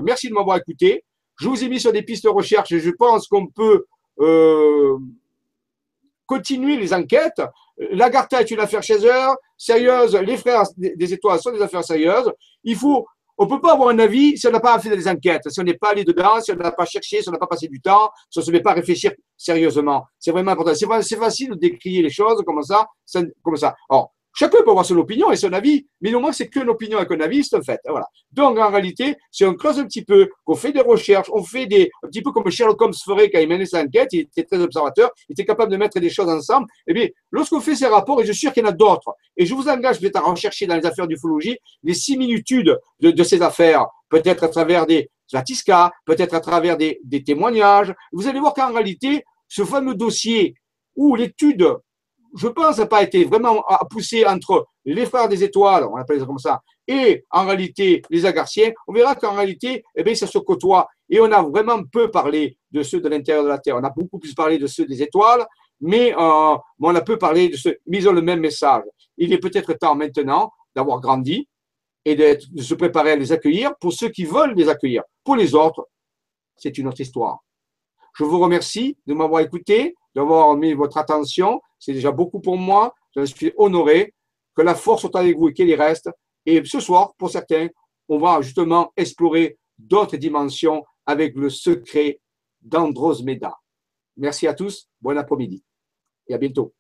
merci de m'avoir écouté. Je vous ai mis sur des pistes de recherche et je pense qu'on peut continuer les enquêtes. L'Agartha est une affaire chez eux, sérieuse. Les frères des étoiles sont des affaires sérieuses. Il faut, on peut pas avoir un avis si on n'a pas fait des enquêtes, si on n'est pas allé dedans, si on n'a pas cherché, si on n'a pas passé du temps, si on ne se met pas à réfléchir sérieusement. C'est vraiment important. C'est facile de décrire les choses comme ça, comme ça. Chacun peut avoir son opinion et son avis, mais moins c'est qu'une opinion et qu'un avis, c'est un fait. Voilà. Donc en réalité, si on creuse un petit peu, qu'on fait des recherches, on fait des, un petit peu comme Sherlock Holmes ferait quand il menait sa enquête, il était très observateur, il était capable de mettre des choses ensemble. Eh bien, lorsqu'on fait ces rapports, et je suis sûr qu'il y en a d'autres, et je vous engage peut-être à rechercher dans les affaires d'ufologie les similitudes de, ces affaires, peut-être à travers des Zatisca, peut-être à travers des, des témoignages. Vous allez voir qu'en réalité, ce fameux dossier où l'étude je pense, n'a pas été vraiment poussé entre les frères des étoiles, on appelle ça comme ça, et en réalité les agarciens, on verra qu'en réalité, eh bien, ça se côtoie. Et on a vraiment peu parlé de ceux de l'intérieur de la Terre. On a beaucoup plus parlé de ceux des étoiles, mais, euh, on a peu parlé de ceux, mais ils le même message. Il est peut-être temps maintenant d'avoir grandi et de se préparer à les accueillir pour ceux qui veulent les accueillir. Pour les autres, c'est une autre histoire. Je vous remercie de m'avoir écouté, d'avoir mis votre attention. C'est déjà beaucoup pour moi. Je suis honoré. Que la force soit avec vous et qu'elle y reste. Et ce soir, pour certains, on va justement explorer d'autres dimensions avec le secret d'Androsmeda. Merci à tous. Bon après-midi et à bientôt.